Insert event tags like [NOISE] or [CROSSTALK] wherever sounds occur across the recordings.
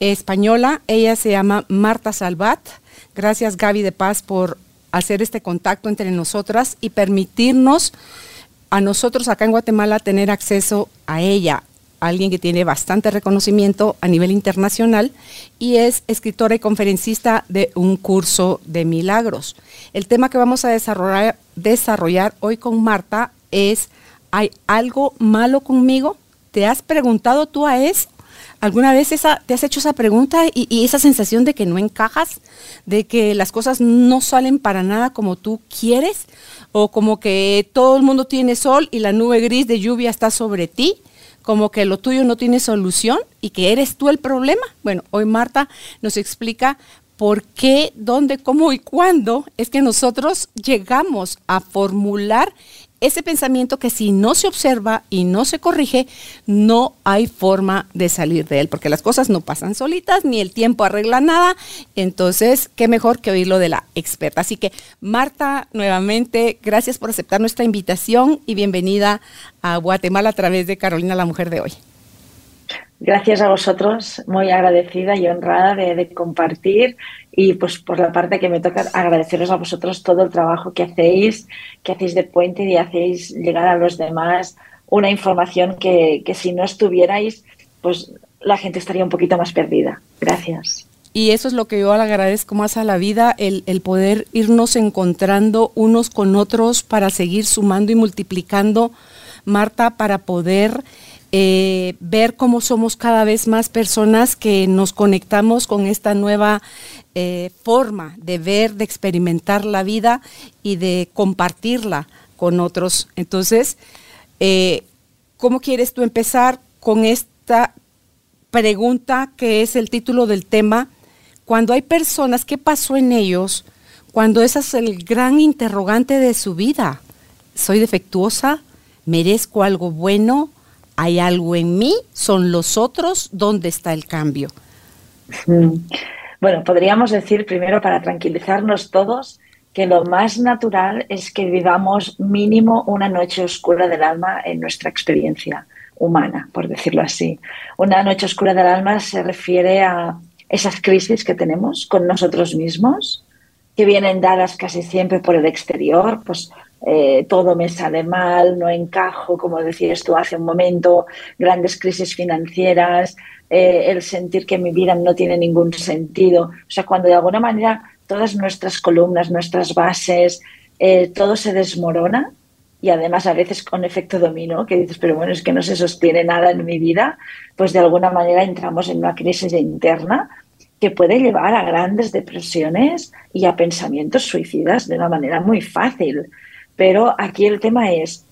española. Ella se llama Marta Salvat. Gracias Gaby de Paz por hacer este contacto entre nosotras y permitirnos a nosotros acá en Guatemala tener acceso a ella, alguien que tiene bastante reconocimiento a nivel internacional y es escritora y conferencista de un curso de milagros. El tema que vamos a desarrollar, desarrollar hoy con Marta es, ¿hay algo malo conmigo? ¿Te has preguntado tú a eso? ¿Alguna vez esa, te has hecho esa pregunta y, esa sensación de que no encajas, de que las cosas no salen para nada como tú quieres? ¿O como que todo el mundo tiene sol y la nube gris de lluvia está sobre ti? como que lo tuyo no tiene solución y que eres tú el problema. Bueno, hoy Marta nos explica por qué, dónde, cómo y cuándo es que nosotros llegamos a formular ese pensamiento que si no se observa y no se corrige, no hay forma de salir de él, porque las cosas no pasan solitas, ni el tiempo arregla nada, entonces, qué mejor que oírlo de la experta. Así que, Marta, nuevamente, gracias por aceptar nuestra invitación y bienvenida a Guatemala a través de Carolina, la mujer de hoy. Gracias a vosotros, muy agradecida y honrada de, compartir y pues por la parte que me toca agradeceros a vosotros todo el trabajo que hacéis, que hacéis de puente y hacéis llegar a los demás una información que, que si no estuvierais, pues la gente estaría un poquito más perdida. Gracias. Y eso es lo que yo agradezco más a la vida, el, el, poder irnos encontrando unos con otros para seguir sumando y multiplicando, Marta, para poder eh, ver cómo somos cada vez más personas que nos conectamos con esta nueva eh, forma de ver, de experimentar la vida y de compartirla con otros. Entonces, eh, ¿cómo quieres tú empezar con esta pregunta que es el título del tema? Cuando hay personas, ¿qué pasó en ellos? Cuando ese es el gran interrogante de su vida. ¿Soy defectuosa? ¿Merezco algo bueno? Hay algo en mí, son los otros, ¿dónde está el cambio? Mm. Bueno, podríamos decir primero para tranquilizarnos todos que lo más natural es que vivamos mínimo una noche oscura del alma en nuestra experiencia humana, por decirlo así. Una noche oscura del alma se refiere a esas crisis que tenemos con nosotros mismos, que vienen dadas casi siempre por el exterior, pues eh, todo me sale mal, no encajo, como decías tú hace un momento, grandes crisis financieras, eh, el sentir que mi vida no tiene ningún sentido. O sea, cuando de alguna manera todas nuestras columnas, nuestras bases, eh, todo se desmorona y además a veces con efecto dominó, que dices, pero bueno, es que no se sostiene nada en mi vida, pues de alguna manera entramos en una crisis interna que puede llevar a grandes depresiones y a pensamientos suicidas de una manera muy fácil. Pero aquí el tema es,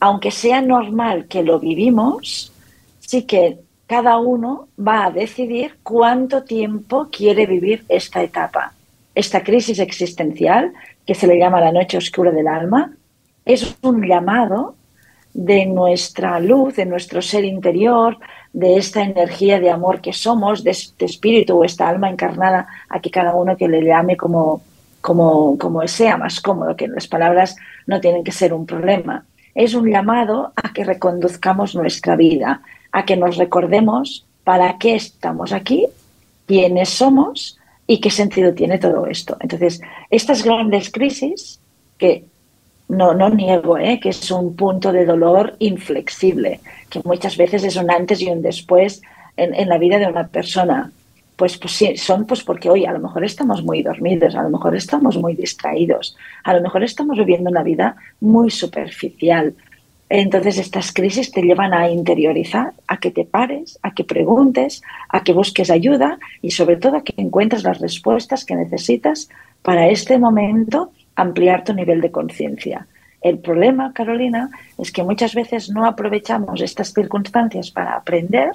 aunque sea normal que lo vivimos, sí que cada uno va a decidir cuánto tiempo quiere vivir esta etapa. Esta crisis existencial, que se le llama la noche oscura del alma, es un llamado de nuestra luz, de nuestro ser interior, de esta energía de amor que somos, de este espíritu o esta alma encarnada, a que cada uno que le llame como, como, como sea más cómodo, que las palabras no tienen que ser un problema. Es un llamado a que reconduzcamos nuestra vida, a que nos recordemos para qué estamos aquí, quiénes somos y qué sentido tiene todo esto. Entonces, estas grandes crisis, que no, no niego ¿eh? que es un punto de dolor inflexible, que muchas veces es un antes y un después en, en la vida de una persona, pues, pues sí, son pues porque hoy a lo mejor estamos muy dormidos, a lo mejor estamos muy distraídos, a lo mejor estamos viviendo una vida muy superficial. Entonces estas crisis te llevan a interiorizar, a que te pares, a que preguntes, a que busques ayuda y sobre todo a que encuentres las respuestas que necesitas para este momento ampliar tu nivel de conciencia. El problema, Carolina, es que muchas veces no aprovechamos estas circunstancias para aprender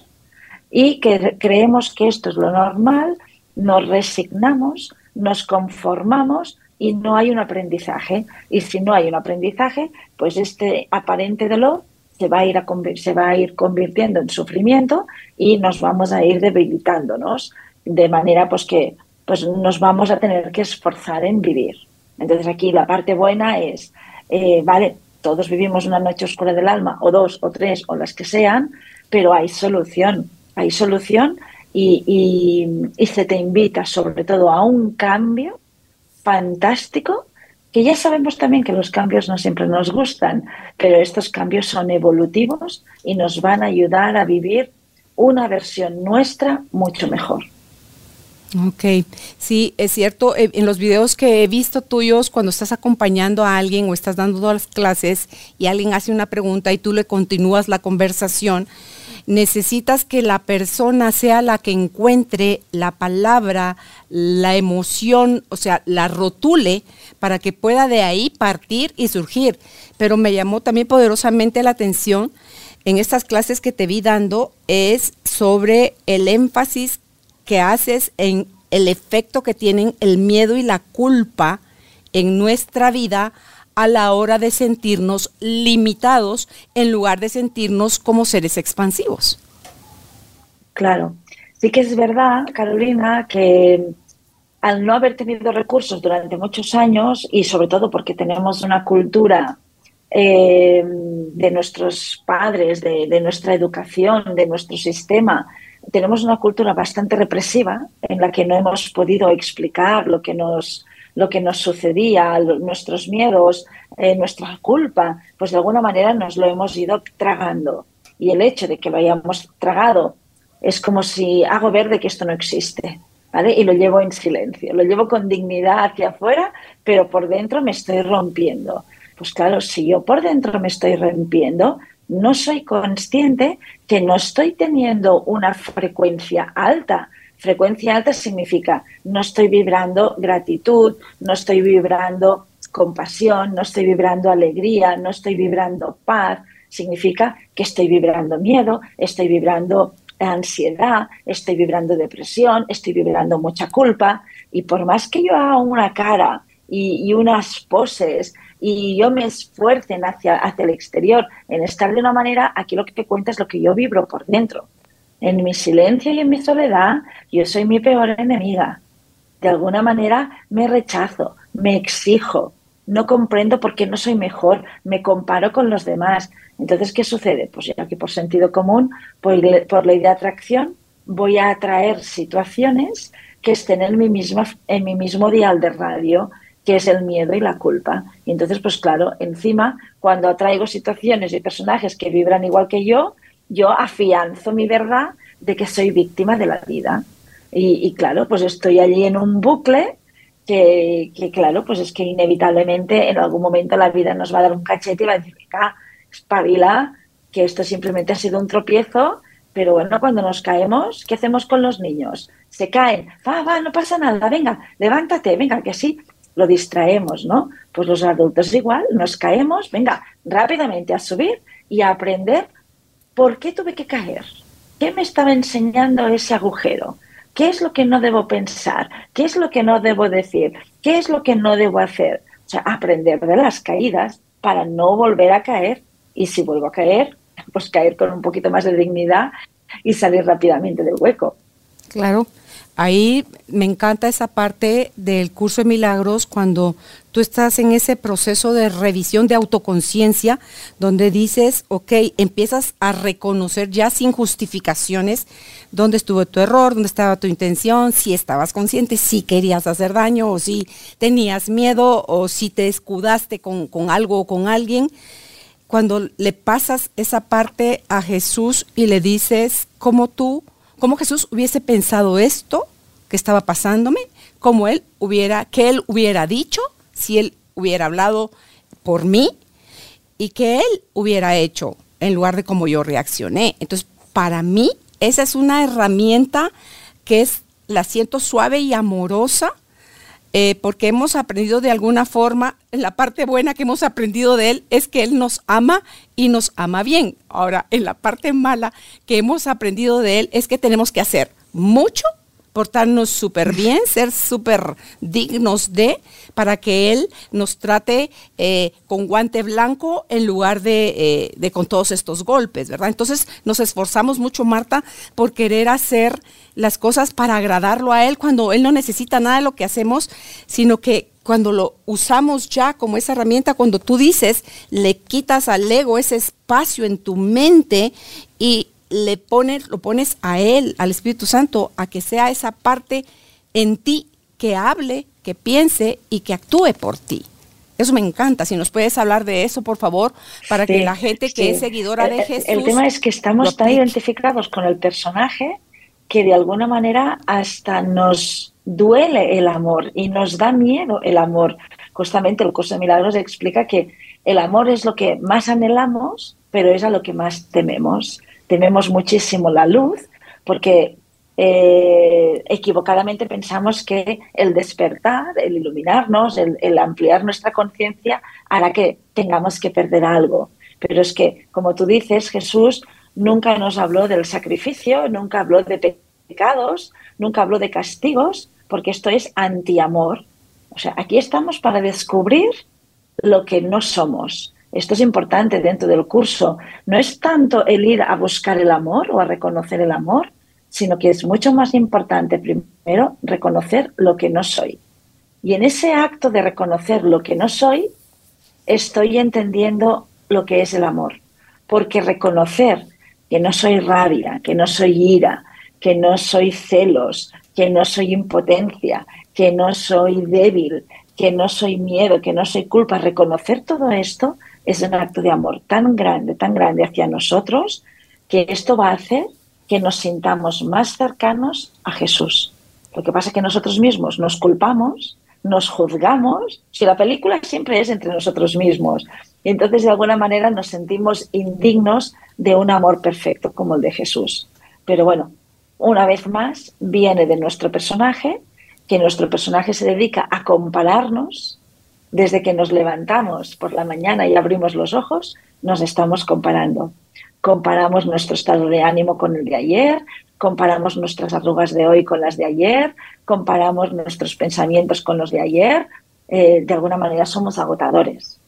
y que creemos que esto es lo normal nos resignamos, nos conformamos y no hay un aprendizaje. Y si no hay un aprendizaje, pues este aparente dolor se va a ir, a, se va a ir convirtiendo en sufrimiento y nos vamos a ir debilitándonos de manera pues que pues nos vamos a tener que esforzar en vivir. Entonces aquí la parte buena es, eh, vale, todos vivimos una noche oscura del alma, o dos, o tres, o las que sean, pero hay solución, hay solución y, se te invita sobre todo a un cambio fantástico que ya sabemos también que los cambios no siempre nos gustan, pero estos cambios son evolutivos y nos van a ayudar a vivir una versión nuestra mucho mejor. Ok, sí, es cierto. Eh, en los videos que he visto tuyos, cuando estás acompañando a alguien o estás dando las clases y alguien hace una pregunta y tú le continúas la conversación, necesitas que la persona sea la que encuentre la palabra, la emoción, o sea, la rotule para que pueda de ahí partir y surgir. Pero me llamó también poderosamente la atención en estas clases que te vi dando es sobre el énfasis que haces en el efecto que tienen el miedo y la culpa en nuestra vida a la hora de sentirnos limitados en lugar de sentirnos como seres expansivos. Claro, sí que es verdad, Carolina, que al no haber tenido recursos durante muchos años y sobre todo porque tenemos una cultura eh, de nuestros padres, de, nuestra educación, de nuestro sistema, tenemos una cultura bastante represiva en la que no hemos podido explicar lo que nos, lo que nos sucedía, nuestros miedos, eh, nuestra culpa, pues de alguna manera nos lo hemos ido tragando. Y el hecho de que lo hayamos tragado es como si hago ver de que esto no existe. ¿Vale? Y lo llevo en silencio, lo llevo con dignidad hacia afuera, pero por dentro me estoy rompiendo. Pues claro, si yo por dentro me estoy rompiendo, no soy consciente que no estoy teniendo una frecuencia alta. Frecuencia alta significa no estoy vibrando gratitud, no estoy vibrando compasión, no estoy vibrando alegría, no estoy vibrando paz. Significa que estoy vibrando miedo, estoy vibrando ansiedad, estoy vibrando depresión, estoy vibrando mucha culpa. Y por más que yo haga una cara y, unas poses y yo me esfuercen hacia, hacia el exterior en estar de una manera, aquí lo que te cuenta es lo que yo vibro por dentro. En mi silencio y en mi soledad, yo soy mi peor enemiga. De alguna manera me rechazo, me exijo, no comprendo por qué no soy mejor, me comparo con los demás. Entonces, ¿qué sucede? Pues ya que por sentido común, por, ley de atracción, voy a atraer situaciones que estén en mi, misma, en mi mismo dial de radio, que es el miedo y la culpa. Y entonces, pues claro, encima, cuando atraigo situaciones y personajes que vibran igual que yo, yo afianzo mi verdad de que soy víctima de la vida. Y, claro, pues estoy allí en un bucle que, claro, pues es que inevitablemente en algún momento la vida nos va a dar un cachete y va a decir, venga, espabila, que esto simplemente ha sido un tropiezo, pero bueno, cuando nos caemos, ¿qué hacemos con los niños? Se caen, va, va, no pasa nada, venga, levántate, venga, que sí, lo distraemos, ¿no? Pues los adultos igual, nos caemos, venga, rápidamente a subir y a aprender por qué tuve que caer, qué me estaba enseñando ese agujero, qué es lo que no debo pensar, qué es lo que no debo decir, qué es lo que no debo hacer. O sea, aprender de las caídas para no volver a caer y si vuelvo a caer, pues caer con un poquito más de dignidad y salir rápidamente del hueco. Claro. Ahí me encanta esa parte del curso de milagros cuando tú estás en ese proceso de revisión de autoconciencia, donde dices, ok, empiezas a reconocer ya sin justificaciones dónde estuvo tu error, dónde estaba tu intención, si estabas consciente, si querías hacer daño o si tenías miedo o si te escudaste con, con algo o con alguien. Cuando le pasas esa parte a Jesús y le dices, ¿cómo tú cómo Jesús hubiese pensado esto que estaba pasándome, como él hubiera, que él hubiera dicho si él hubiera hablado por mí y que él hubiera hecho en lugar de cómo yo reaccioné. Entonces, para mí, esa es una herramienta que es, la siento suave y amorosa, eh, porque hemos aprendido de alguna forma, la parte buena que hemos aprendido de él es que él nos ama y nos ama bien. Ahora, en la parte mala que hemos aprendido de él es que tenemos que hacer mucho portarnos súper bien, [LAUGHS] ser súper dignos de, para que Él nos trate eh, con guante blanco en lugar de, eh, de, con todos estos golpes, ¿verdad? Entonces nos esforzamos mucho, Marta, por querer hacer las cosas para agradarlo a Él cuando Él no necesita nada de lo que hacemos, sino que cuando lo usamos ya como esa herramienta, cuando tú dices, le quitas al ego ese espacio en tu mente y le pones, lo pones a Él, al Espíritu Santo, a que sea esa parte en ti que hable, que piense y que actúe por ti. Eso me encanta. Si nos puedes hablar de eso, por favor, para que la gente que es seguidora de Jesús. El tema es que estamos tan identificados con el personaje que de alguna manera hasta nos duele el amor y nos da miedo el amor. Justamente el curso de milagros explica que el amor es lo que más anhelamos, pero es a lo que más tememos. Tememos muchísimo la luz porque eh, equivocadamente pensamos que el despertar, el iluminarnos, el, el ampliar nuestra conciencia hará que tengamos que perder algo. Pero es que, como tú dices, Jesús nunca nos habló del sacrificio, nunca habló de pecados, nunca habló de castigos, porque esto es antiamor. O sea, aquí estamos para descubrir lo que no somos. Esto es importante dentro del curso. No es tanto el ir a buscar el amor o a reconocer el amor, sino que es mucho más importante primero reconocer lo que no soy. Y en ese acto de reconocer lo que no soy, estoy entendiendo lo que es el amor. Porque reconocer que no soy rabia, que no soy ira, que no soy celos, que no soy impotencia, que no soy débil, que no soy miedo, que no soy culpa. Reconocer todo esto es un acto de amor tan grande, tan grande hacia nosotros, que esto va a hacer que nos sintamos más cercanos a Jesús. Lo que pasa es que nosotros mismos nos culpamos, nos juzgamos, si la película siempre es entre nosotros mismos. Y entonces de alguna manera nos sentimos indignos de un amor perfecto como el de Jesús. Pero bueno, una vez más, viene de nuestro personaje, que nuestro personaje se dedica a compararnos. Desde que nos levantamos por la mañana y abrimos los ojos, nos estamos comparando. Comparamos nuestro estado de ánimo con el de ayer, comparamos nuestras arrugas de hoy con las de ayer, comparamos nuestros pensamientos con los de ayer. Eh, de alguna manera somos agotadores.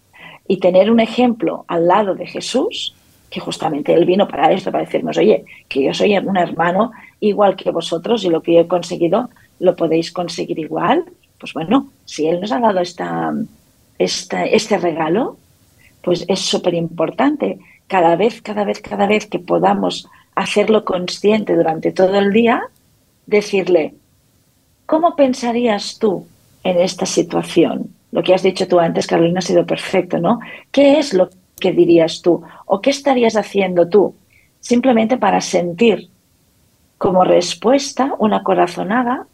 Y tener un ejemplo al lado de Jesús que justamente Él vino para esto, para decirnos, oye, que yo soy un hermano igual que vosotros y lo que yo he conseguido lo podéis conseguir igual. Pues bueno, si Él nos ha dado esta, este regalo, pues es súper importante. Cada vez, cada vez, cada vez que podamos hacerlo consciente durante todo el día, decirle, ¿cómo pensarías tú en esta situación? Lo que has dicho tú antes, Carolina, ha sido perfecto, ¿no? ¿Qué es lo ¿qué dirías tú? ¿O qué estarías haciendo tú? Simplemente para sentir como respuesta una corazonada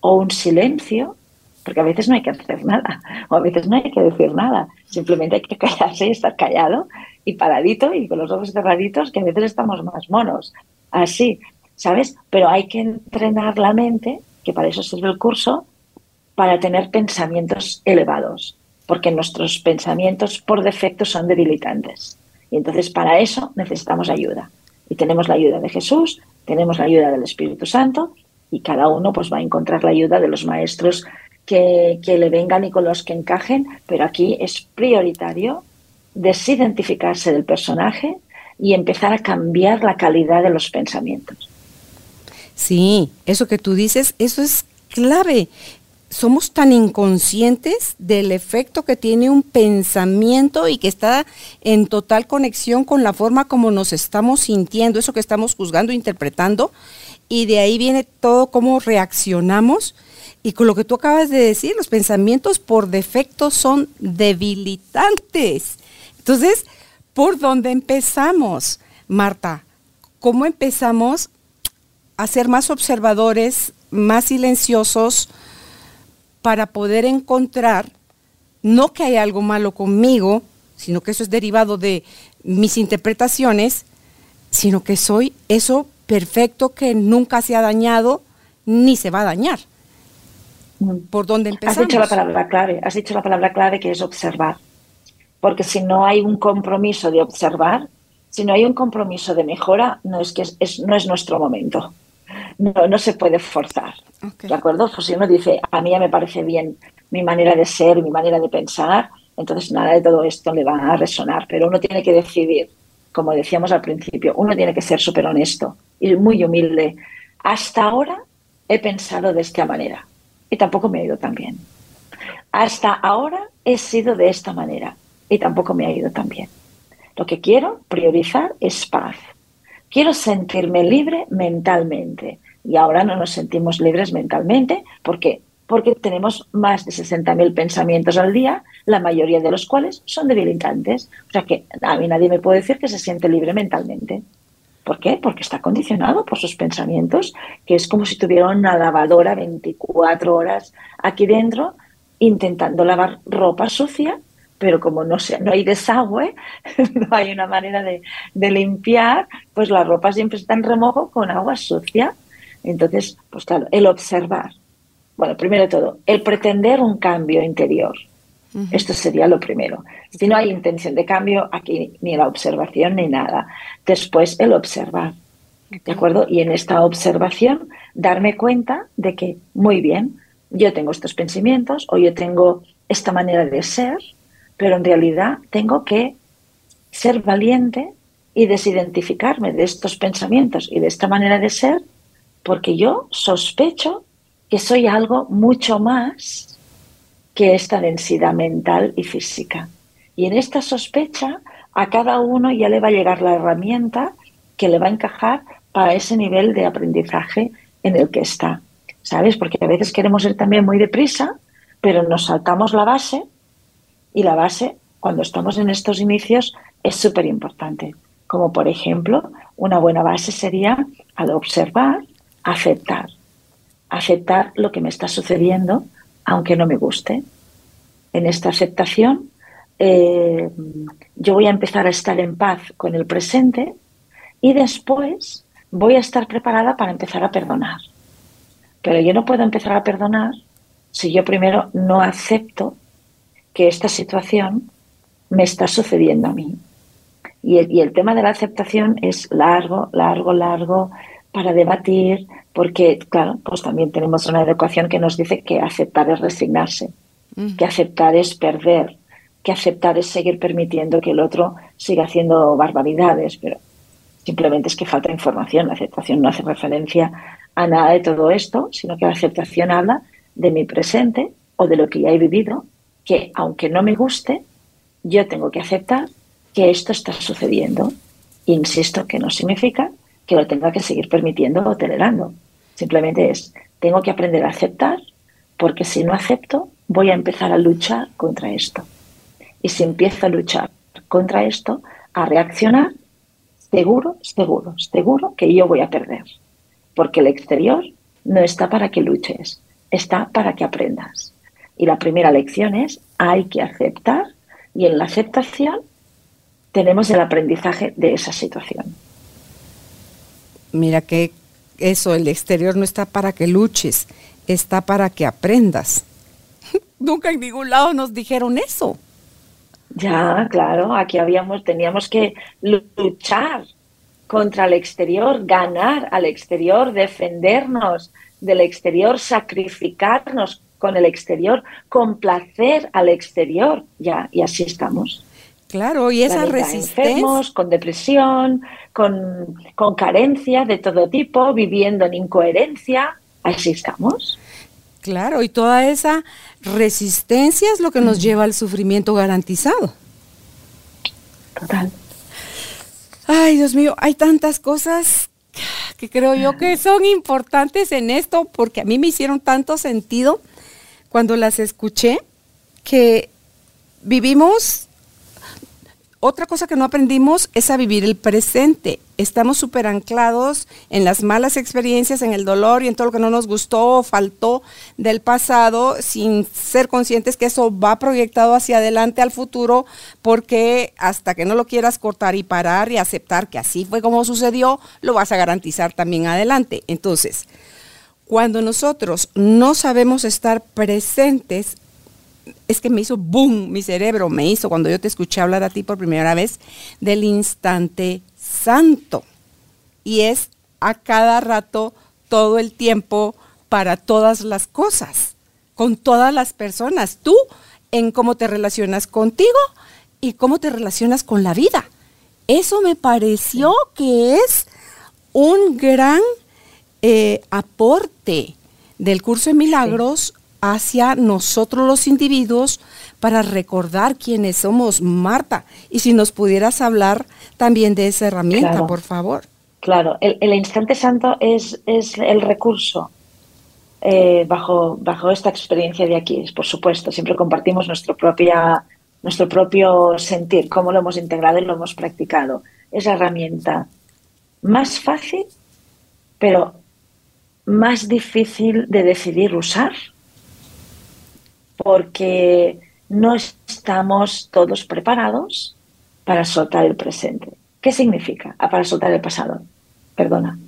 o un silencio, porque a veces no hay que hacer nada, o a veces no hay que decir nada, simplemente hay que callarse y estar callado y paradito y con los ojos cerraditos, que a veces estamos más monos, así, ¿sabes? Pero hay que entrenar la mente, que para eso sirve el curso, para tener pensamientos elevados porque nuestros pensamientos por defecto son debilitantes. Y entonces para eso necesitamos ayuda. Y tenemos la ayuda de Jesús, tenemos la ayuda del Espíritu Santo y cada uno pues va a encontrar la ayuda de los maestros que, le vengan y con los que encajen, pero aquí es prioritario desidentificarse del personaje y empezar a cambiar la calidad de los pensamientos. Sí, eso que tú dices, eso es clave somos tan inconscientes del efecto que tiene un pensamiento y que está en total conexión con la forma como nos estamos sintiendo, eso que estamos juzgando, interpretando, y de ahí viene todo cómo reaccionamos. Y con lo que tú acabas de decir, los pensamientos por defecto son debilitantes. Entonces, ¿por dónde empezamos, Marta? ¿Cómo empezamos a ser más observadores, más silenciosos? para poder encontrar, no que hay algo malo conmigo, sino que eso es derivado de mis interpretaciones, sino que soy eso perfecto que nunca se ha dañado ni se va a dañar. ¿Por dónde empezamos? Has dicho la palabra clave, has dicho la palabra clave que es observar. Porque si no hay un compromiso de observar, si no hay un compromiso de mejora, no es que es, no es nuestro momento. No, no se puede forzar. ¿De acuerdo? Pues si uno dice, a mí ya me parece bien mi manera de ser, mi manera de pensar, entonces nada de todo esto le va a resonar, pero uno tiene que decidir, como decíamos al principio, uno tiene que ser súper honesto y muy humilde. Hasta ahora he pensado de esta manera y tampoco me ha ido tan bien. Hasta ahora he sido de esta manera y tampoco me ha ido tan bien. Lo que quiero priorizar es paz. Quiero sentirme libre mentalmente. Y ahora no nos sentimos libres mentalmente. ¿Por qué? Porque tenemos más de 60.000 pensamientos al día, la mayoría de los cuales son debilitantes. O sea que a mí nadie me puede decir que se siente libre mentalmente. ¿Por qué? Porque está condicionado por sus pensamientos, que es como si tuviera una lavadora 24 horas aquí dentro intentando lavar ropa sucia pero como no, no hay desagüe, [LAUGHS] no hay una manera de, limpiar, pues la ropa siempre está en remojo con agua sucia. Entonces, pues claro, el observar. Bueno, primero de todo, el pretender un cambio interior. Esto sería lo primero. Si no hay intención de cambio, aquí ni la observación ni nada. Después, el observar. ¿De acuerdo? Y en esta observación, darme cuenta de que, muy bien, yo tengo estos pensamientos o yo tengo esta manera de ser, pero en realidad tengo que ser valiente y desidentificarme de estos pensamientos y de esta manera de ser, porque yo sospecho que soy algo mucho más que esta densidad mental y física. Y en esta sospecha a cada uno ya le va a llegar la herramienta que le va a encajar para ese nivel de aprendizaje en el que está. ¿Sabes? Porque a veces queremos ir también muy deprisa, pero nos saltamos la base y la base, cuando estamos en estos inicios, es súper importante. Como por ejemplo, una buena base sería al observar, aceptar. Aceptar lo que me está sucediendo, aunque no me guste. En esta aceptación, eh, yo voy a empezar a estar en paz con el presente y después voy a estar preparada para empezar a perdonar. Pero yo no puedo empezar a perdonar si yo primero no acepto que esta situación me está sucediendo a mí. Y el, tema de la aceptación es largo, largo, largo para debatir, porque, claro, pues también tenemos una educación que nos dice que aceptar es resignarse, mm. que aceptar es perder, que aceptar es seguir permitiendo que el otro siga haciendo barbaridades, pero simplemente es que falta información. La aceptación no hace referencia a nada de todo esto, sino que la aceptación habla de mi presente o de lo que ya he vivido que aunque no me guste, yo tengo que aceptar que esto está sucediendo. Insisto que no significa que lo tenga que seguir permitiendo o tolerando. Simplemente es, tengo que aprender a aceptar porque si no acepto, voy a empezar a luchar contra esto. Y si empiezo a luchar contra esto, a reaccionar, seguro, seguro, seguro que yo voy a perder. Porque el exterior no está para que luches, está para que aprendas. Y la primera lección es, hay que aceptar y en la aceptación tenemos el aprendizaje de esa situación. Mira que eso, el exterior no está para que luches, está para que aprendas. [LAUGHS] Nunca en ningún lado nos dijeron eso. Ya, claro, aquí habíamos, teníamos que luchar contra el exterior, ganar al exterior, defendernos del exterior, sacrificarnos con el exterior, complacer al exterior, ya, y así estamos. Claro, y esa resistencia. Enfermos, con depresión, con, con carencia de todo tipo, viviendo en incoherencia, así estamos. Claro, y toda esa resistencia es lo que nos lleva al sufrimiento garantizado. Total. Ay, Dios mío, hay tantas cosas que creo yo que son importantes en esto porque a mí me hicieron tanto sentido cuando las escuché que vivimos, otra cosa que no aprendimos es a vivir el presente. Estamos súper anclados en las malas experiencias, en el dolor y en todo lo que no nos gustó o faltó del pasado, sin ser conscientes que eso va proyectado hacia adelante al futuro, porque hasta que no lo quieras cortar y parar y aceptar que así fue como sucedió, lo vas a garantizar también adelante. Entonces, cuando nosotros no sabemos estar presentes, es que me hizo boom, mi cerebro me hizo cuando yo te escuché hablar a ti por primera vez del instante santo. Y es a cada rato, todo el tiempo, para todas las cosas, con todas las personas. Tú en cómo te relacionas contigo y cómo te relacionas con la vida. Eso me pareció que es un gran eh, aporte del curso de milagros hacia nosotros los individuos para recordar quiénes somos, Marta. Y si nos pudieras hablar también de esa herramienta, por favor. Claro, el, instante santo es, es el recurso eh, bajo, bajo esta experiencia de aquí, por supuesto. Siempre compartimos nuestro, propia, nuestro propio sentir, cómo lo hemos integrado y lo hemos practicado. Es la herramienta más fácil, pero más difícil de decidir usar, porque no estamos todos preparados para soltar el presente. ¿Qué significa? Ah, para soltar el pasado. Perdona.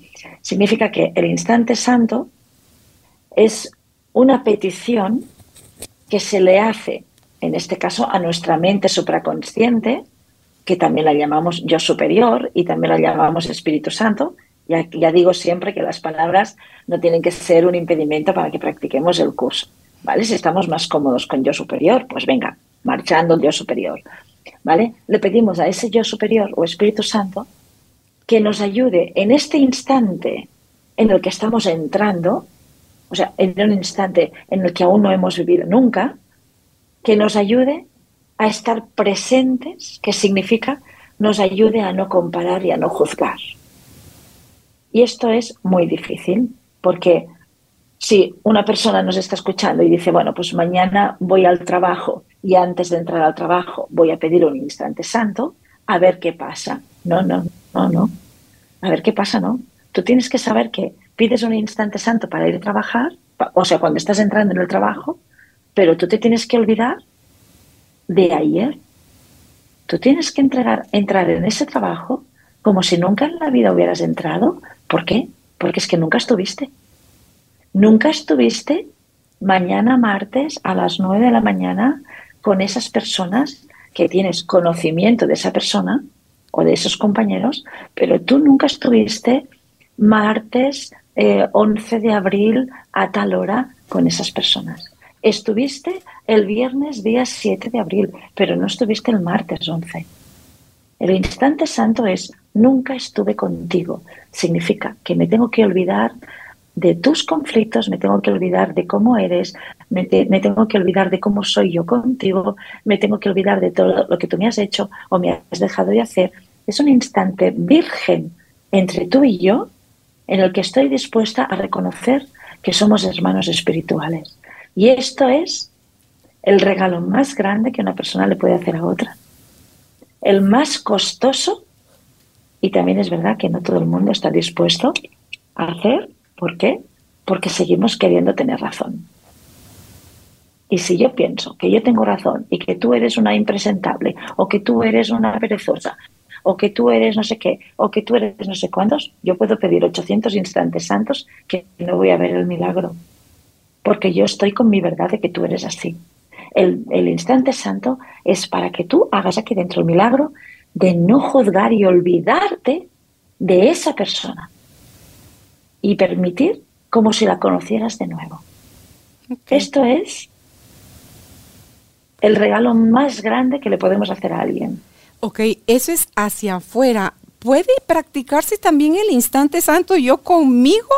Significa que el instante santo es una petición que se le hace, en este caso, a nuestra mente supraconsciente, que también la llamamos yo superior y también la llamamos Espíritu Santo. Ya, ya digo siempre que las palabras no tienen que ser un impedimento para que practiquemos el curso. ¿Vale? Si estamos más cómodos con yo superior, pues venga, marchando el yo superior. ¿vale? Le pedimos a ese yo superior o Espíritu Santo que nos ayude en este instante en el que estamos entrando, o sea, en un instante en el que aún no hemos vivido nunca, que nos ayude a estar presentes, que significa nos ayude a no comparar y a no juzgar. Y esto es muy difícil, porque si una persona nos está escuchando y dice, bueno, pues mañana voy al trabajo y antes de entrar al trabajo voy a pedir un instante santo, a ver qué pasa. No, no, no, no. A ver qué pasa, ¿no? Tú tienes que saber que pides un instante santo para ir a trabajar, o sea, cuando estás entrando en el trabajo, pero tú te tienes que olvidar de ayer. Tú tienes que entregar, entrar en ese trabajo como si nunca en la vida hubieras entrado. ¿Por qué? Porque es que nunca estuviste. Nunca estuviste mañana martes a las 9 de la mañana con esas personas que tienes conocimiento de esa persona o de esos compañeros, pero tú nunca estuviste martes 11 eh, de abril a tal hora con esas personas. Estuviste el viernes día 7 de abril, pero no estuviste el martes 11. El instante santo es nunca estuve contigo. Significa que me tengo que olvidar de tus conflictos, me tengo que olvidar de cómo eres, me, tengo que olvidar de cómo soy yo contigo, me tengo que olvidar de todo lo que tú me has hecho o me has dejado de hacer. Es un instante virgen entre tú y yo en el que estoy dispuesta a reconocer que somos hermanos espirituales. Y esto es el regalo más grande que una persona le puede hacer a otra. El más costoso, y también es verdad que no todo el mundo está dispuesto a hacer ¿Por qué? Porque seguimos queriendo tener razón. Y si yo pienso que yo tengo razón y que tú eres una impresentable, o que tú eres una perezosa, o que tú eres no sé qué, o que tú eres no sé cuántos, yo puedo pedir 800 instantes santos que no voy a ver el milagro. Porque yo estoy con mi verdad de que tú eres así. El, el instante santo es para que tú hagas aquí dentro el milagro de no juzgar y olvidarte de esa persona y permitir como si la conocieras de nuevo. Esto es el regalo más grande que le podemos hacer a alguien. Ok, eso es hacia afuera. ¿Puede practicarse también el instante santo yo conmigo?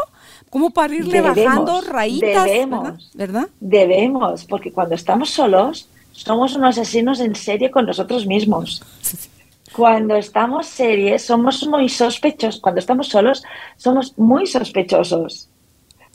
Como para irle bajando raíces. Debemos, ¿verdad? Debemos, porque cuando estamos solos, somos unos asesinos en serie con nosotros mismos. Cuando estamos serios somos muy sospechosos. Cuando estamos solos, somos muy sospechosos.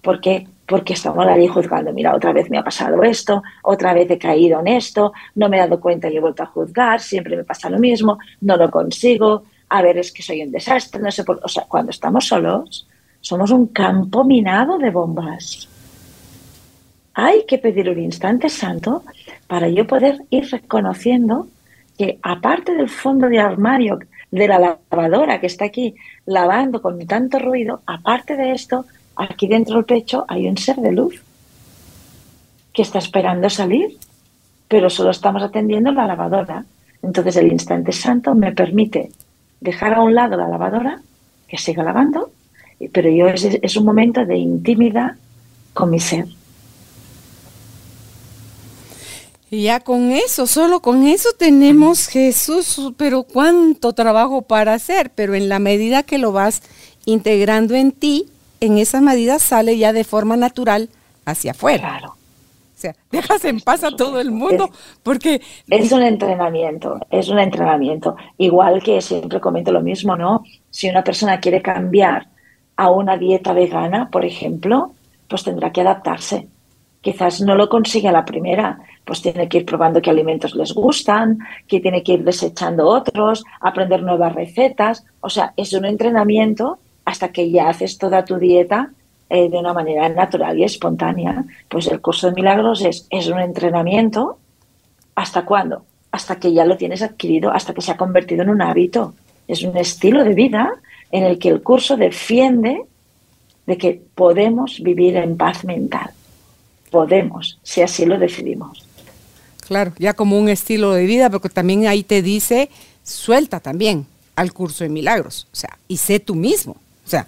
¿Por qué? Porque estamos ahí juzgando. Mira, otra vez me ha pasado esto, otra vez he caído en esto, no me he dado cuenta y he vuelto a juzgar, siempre me pasa lo mismo, no lo consigo. A ver, es que soy un desastre, no sé por O sea, cuando estamos solos, somos un campo minado de bombas. Hay que pedir un instante santo para yo poder ir reconociendo que aparte del fondo de armario de la lavadora que está aquí lavando con tanto ruido, aparte de esto, aquí dentro del pecho hay un ser de luz que está esperando salir, pero solo estamos atendiendo la lavadora. Entonces el instante santo me permite dejar a un lado la lavadora, que siga lavando, pero yo es, es un momento de intimidad con mi ser. Y ya con eso, solo con eso tenemos Jesús, pero cuánto trabajo para hacer, pero en la medida que lo vas integrando en ti, en esa medida sale ya de forma natural hacia afuera. Claro. O sea, dejas en paz a todo el mundo porque... Es un entrenamiento, es un entrenamiento. Igual que siempre comento lo mismo, ¿no? Si una persona quiere cambiar a una dieta vegana, por ejemplo, pues tendrá que adaptarse. Quizás no lo consiga a la primera, pues tiene que ir probando qué alimentos les gustan, que tiene que ir desechando otros, aprender nuevas recetas. O sea, es un entrenamiento hasta que ya haces toda tu dieta eh, de una manera natural y espontánea. Pues el curso de milagros es, es un entrenamiento. ¿Hasta cuándo? Hasta que ya lo tienes adquirido, hasta que se ha convertido en un hábito. Es un estilo de vida en el que el curso defiende de que podemos vivir en paz mental. Podemos, si así lo decidimos. Claro, ya como un estilo de vida, porque también ahí te dice, suelta también al curso de milagros, o sea, y sé tú mismo, o sea,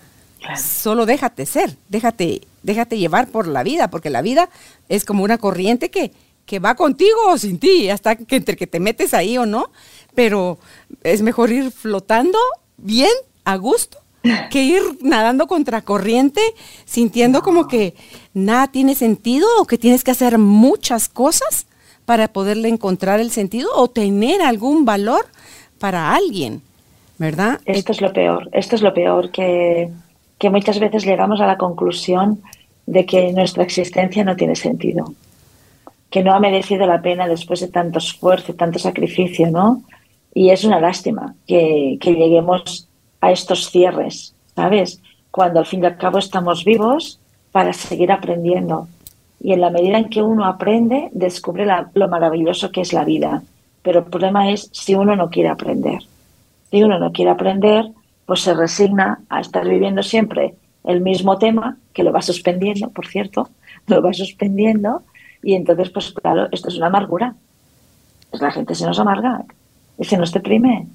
solo déjate ser, déjate, déjate llevar por la vida, porque la vida es como una corriente que, que va contigo o sin ti, hasta que entre que te metes ahí o no, pero es mejor ir flotando bien, a gusto, que ir nadando contra corriente, sintiendo como que nada tiene sentido o que tienes que hacer muchas cosas para poderle encontrar el sentido o tener algún valor para alguien, ¿verdad? Esto es lo peor, esto es lo peor, que, que muchas veces llegamos a la conclusión de que nuestra existencia no tiene sentido, que no ha merecido la pena después de tanto esfuerzo, tanto sacrificio, ¿no? Y es una lástima que, que lleguemos a estos cierres, ¿sabes? Cuando al fin y al cabo estamos vivos para seguir aprendiendo, y en la medida en que uno aprende, descubre lo maravilloso que es la vida. Pero el problema es si uno no quiere aprender. Si uno no quiere aprender, pues se resigna a estar viviendo siempre el mismo tema, que lo va suspendiendo, por cierto, [LAUGHS] lo va suspendiendo, y entonces, pues claro, esto es una amargura. Pues la gente se nos amarga y se nos deprime.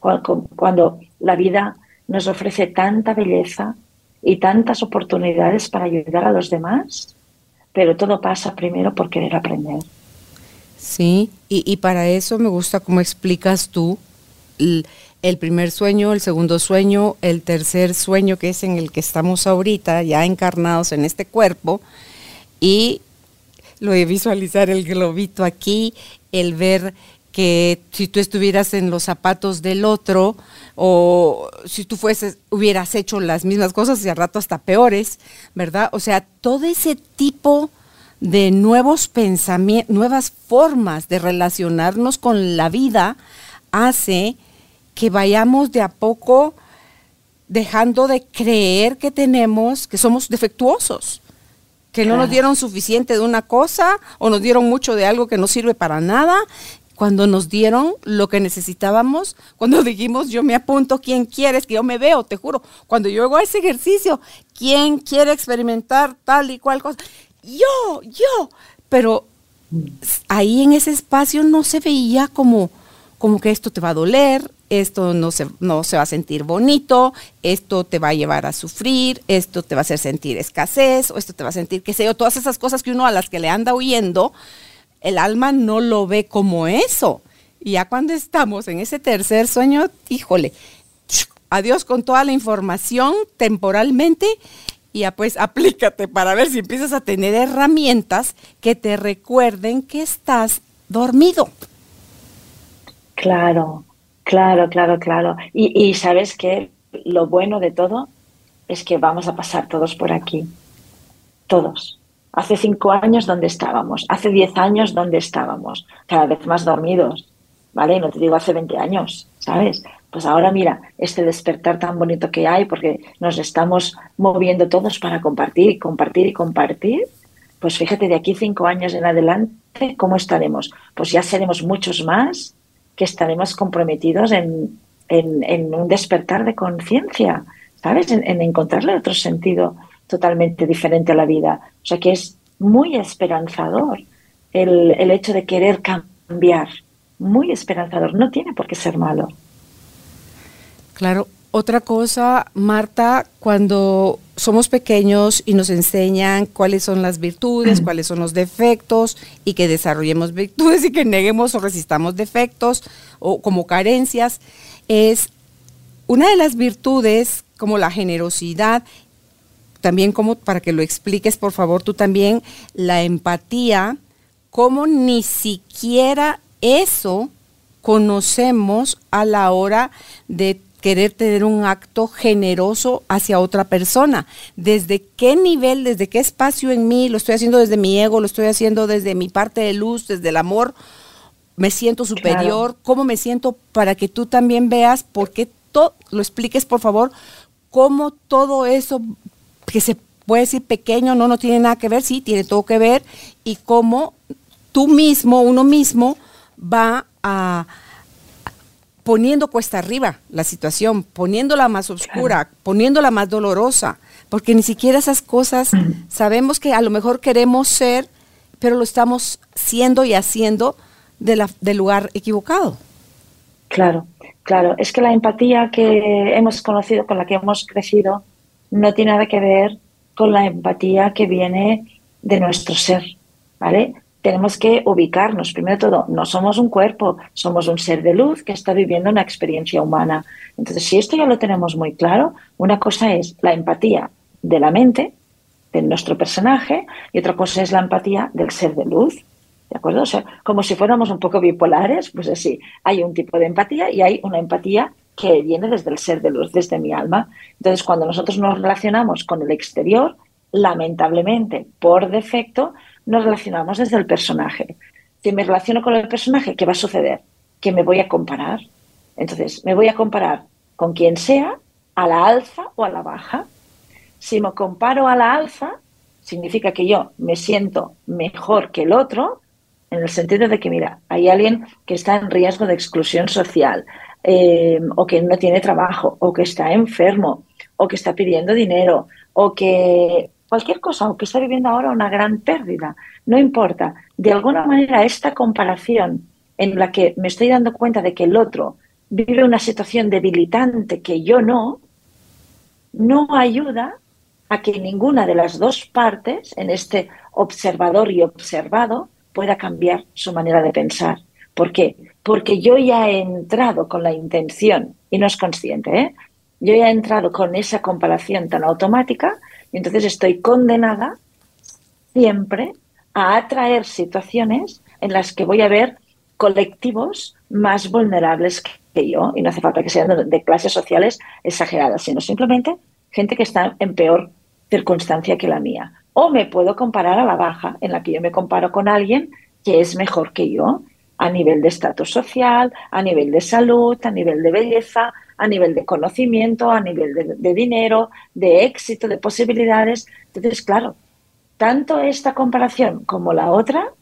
Cuando la vida nos ofrece tanta belleza y tantas oportunidades para ayudar a los demás, pero todo pasa primero por querer aprender. Sí, y, para eso me gusta cómo explicas tú el, el, primer sueño, el segundo sueño, el tercer sueño que es en el que estamos ahorita, ya encarnados en este cuerpo, y lo de visualizar el globito aquí, el ver que si tú estuvieras en los zapatos del otro o si tú fueses, hubieras hecho las mismas cosas y al rato hasta peores, ¿verdad? O sea, todo ese tipo de nuevos pensamientos, nuevas formas de relacionarnos con la vida hace que vayamos de a poco dejando de creer que tenemos, que somos defectuosos, que no nos dieron suficiente de una cosa o nos dieron mucho de algo que no sirve para nada cuando nos dieron lo que necesitábamos, cuando [LAUGHS] dijimos yo me apunto, ¿quién quieres que yo me veo? Te juro, cuando yo hago ese ejercicio, ¿quién quiere experimentar tal y cual cosa? Yo, yo, pero ahí en ese espacio no se veía como, como que esto te va a doler, esto no se, no se va a sentir bonito, esto te va a llevar a sufrir, esto te va a hacer sentir escasez, o esto te va a sentir, qué sé yo, todas esas cosas que uno a las que le anda huyendo, el alma no lo ve como eso. Y ya cuando estamos en ese tercer sueño, híjole, adiós con toda la información temporalmente y ya pues [LAUGHS] aplícate para ver si empiezas a tener herramientas que te recuerden que estás dormido. Claro, claro, claro, claro. Y, y sabes que lo bueno de todo es que vamos a pasar todos por aquí. Todos. Hace cinco años, ¿dónde estábamos? Hace diez años, ¿dónde estábamos? Cada vez más dormidos, ¿vale? No te digo hace 20 años, ¿sabes? Pues ahora mira, este despertar tan bonito que hay, porque nos estamos moviendo todos para compartir y compartir y compartir, pues fíjate, de aquí cinco años en adelante, ¿cómo estaremos? Pues ya seremos muchos más que estaremos comprometidos en, en, un despertar de conciencia, ¿sabes? En, en encontrarle otro sentido totalmente diferente a la vida. O sea que es muy esperanzador el, el hecho de querer cambiar. Muy esperanzador. No tiene por qué ser malo. Claro. Otra cosa, Marta, cuando somos pequeños y nos enseñan cuáles son las virtudes, cuáles son los defectos y que desarrollemos virtudes y que neguemos o resistamos defectos o como carencias, es una de las virtudes como la generosidad, también como para que lo expliques por favor tú también, la empatía, como ni siquiera eso conocemos a la hora de querer tener un acto generoso hacia otra persona. ¿Desde qué nivel, desde qué espacio en mí, lo estoy haciendo desde mi ego, lo estoy haciendo desde mi parte de luz, desde el amor? ¿Me siento superior? ¿Cómo me siento para que tú también veas por qué lo expliques por favor? ¿Cómo todo eso que se puede decir pequeño no, no tiene nada que ver? Sí, tiene todo que ver. Y cómo tú mismo, uno mismo, va poniendo cuesta arriba la situación, poniéndola más oscura, poniéndola más dolorosa, porque ni siquiera esas cosas sabemos que a lo mejor queremos ser, pero lo estamos siendo y haciendo de la, del lugar equivocado. Claro, claro. Es que la empatía que hemos conocido, con la que hemos crecido, no tiene nada que ver con la empatía que viene de nuestro ser, ¿vale? tenemos que ubicarnos. Primero todo, no somos un cuerpo, somos un ser de luz que está viviendo una experiencia humana. Entonces, si esto ya lo tenemos muy claro, una cosa es la empatía de la mente, de nuestro personaje, y otra cosa es la empatía del ser de luz. ¿De acuerdo? O sea, como si fuéramos un poco bipolares, pues así, hay un tipo de empatía y hay una empatía que viene desde el ser de luz, desde mi alma. Entonces, cuando nosotros nos relacionamos con el exterior, lamentablemente, por defecto, nos relacionamos desde el personaje. Si me relaciono con el personaje, ¿qué va a suceder? Que me voy a comparar. Entonces, me voy a comparar con quien sea, a la alza o a la baja. Si me comparo a la alza, significa que yo me siento mejor que el otro, en el sentido de que, mira, hay alguien que está en riesgo de exclusión social, eh, o que no tiene trabajo, o que está enfermo, o que está pidiendo dinero, o que cualquier cosa, o que está viviendo ahora una gran pérdida, no importa. De alguna manera, esta comparación en la que me estoy dando cuenta de que el otro vive una situación debilitante que yo no, no ayuda a que ninguna de las dos partes, en este observador y observado, pueda cambiar su manera de pensar. ¿Por qué? Porque yo ya he entrado con la intención, y no es consciente, ¿eh? yo ya he entrado con esa comparación tan automática entonces estoy condenada siempre a atraer situaciones en las que voy a ver colectivos más vulnerables que yo, y no hace falta que sean de clases sociales exageradas, sino simplemente gente que está en peor circunstancia que la mía. O me puedo comparar a la baja, en la que yo me comparo con alguien que es mejor que yo, a nivel de estatus social, a nivel de salud, a nivel de belleza, a nivel de conocimiento, a nivel de, dinero, de éxito, de posibilidades. Entonces, claro, tanto esta comparación como la otra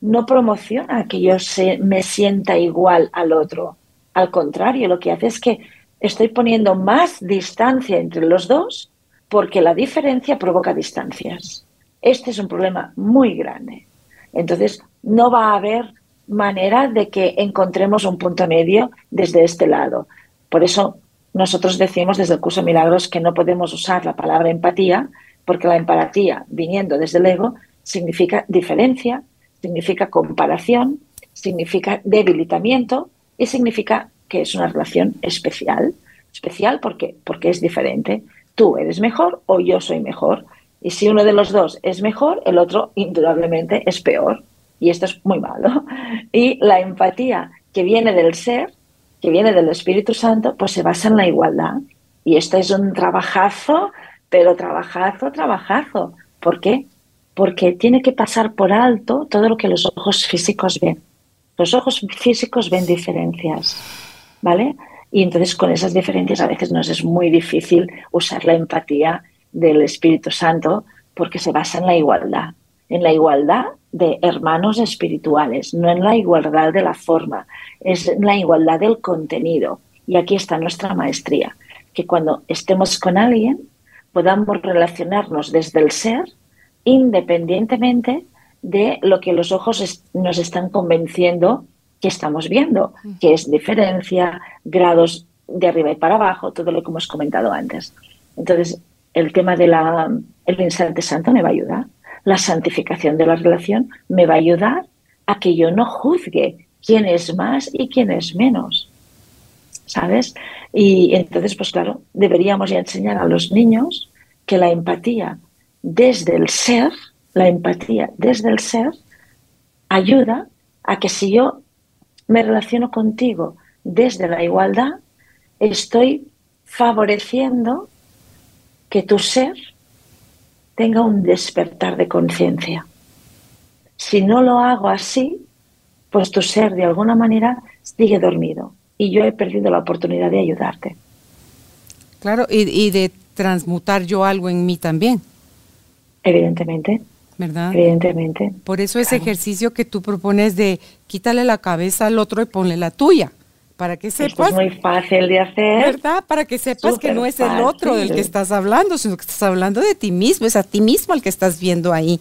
no promociona que yo se, me sienta igual al otro. Al contrario, lo que hace es que estoy poniendo más distancia entre los dos porque la diferencia provoca distancias. Este es un problema muy grande. Entonces, no va a haber manera de que encontremos un punto medio desde este lado. Por eso nosotros decimos desde el curso Milagros que no podemos usar la palabra empatía, porque la empatía, viniendo desde el ego, significa diferencia, significa comparación, significa debilitamiento y significa que es una relación especial. Especial porque, porque es diferente. Tú eres mejor o yo soy mejor. Y si uno de los dos es mejor, el otro indudablemente es peor. Y esto es muy malo. [LAUGHS] Y la empatía que viene del ser que viene del Espíritu Santo, pues se basa en la igualdad. Y esto es un trabajazo, pero trabajazo, trabajazo. ¿Por qué? Porque tiene que pasar por alto todo lo que los ojos físicos ven. Los ojos físicos ven diferencias, ¿vale? Y entonces con esas diferencias a veces nos es muy difícil usar la empatía del Espíritu Santo porque se basa en la igualdad, en la igualdad de hermanos espirituales, no en la igualdad de la forma, es en la igualdad del contenido. Y aquí está nuestra maestría, que cuando estemos con alguien podamos relacionarnos desde el ser independientemente de lo que los ojos nos están convenciendo que estamos viendo, que es diferencia, grados de arriba y para abajo, todo lo que hemos comentado antes. Entonces, el tema del instante santo me va a ayudar. La santificación de la relación me va a ayudar a que yo no juzgue quién es más y quién es menos. ¿Sabes? Y entonces, pues claro, deberíamos ya enseñar a los niños que la empatía desde el ser, la empatía desde el ser, ayuda a que si yo me relaciono contigo desde la igualdad, estoy favoreciendo que tu ser tenga un despertar de conciencia. Si no lo hago así, pues tu ser de alguna manera sigue dormido y yo he perdido la oportunidad de ayudarte. Claro, y, de transmutar yo algo en mí también. Evidentemente. ¿Verdad? Evidentemente. Por eso ese ejercicio que tú propones de quítale la cabeza al otro y ponle la tuya. Para que sepas. es muy fácil de hacer. ¿Verdad? Para que sepas que no es el otro del que estás hablando, sino que estás hablando de ti mismo. Es a ti mismo al que estás viendo ahí.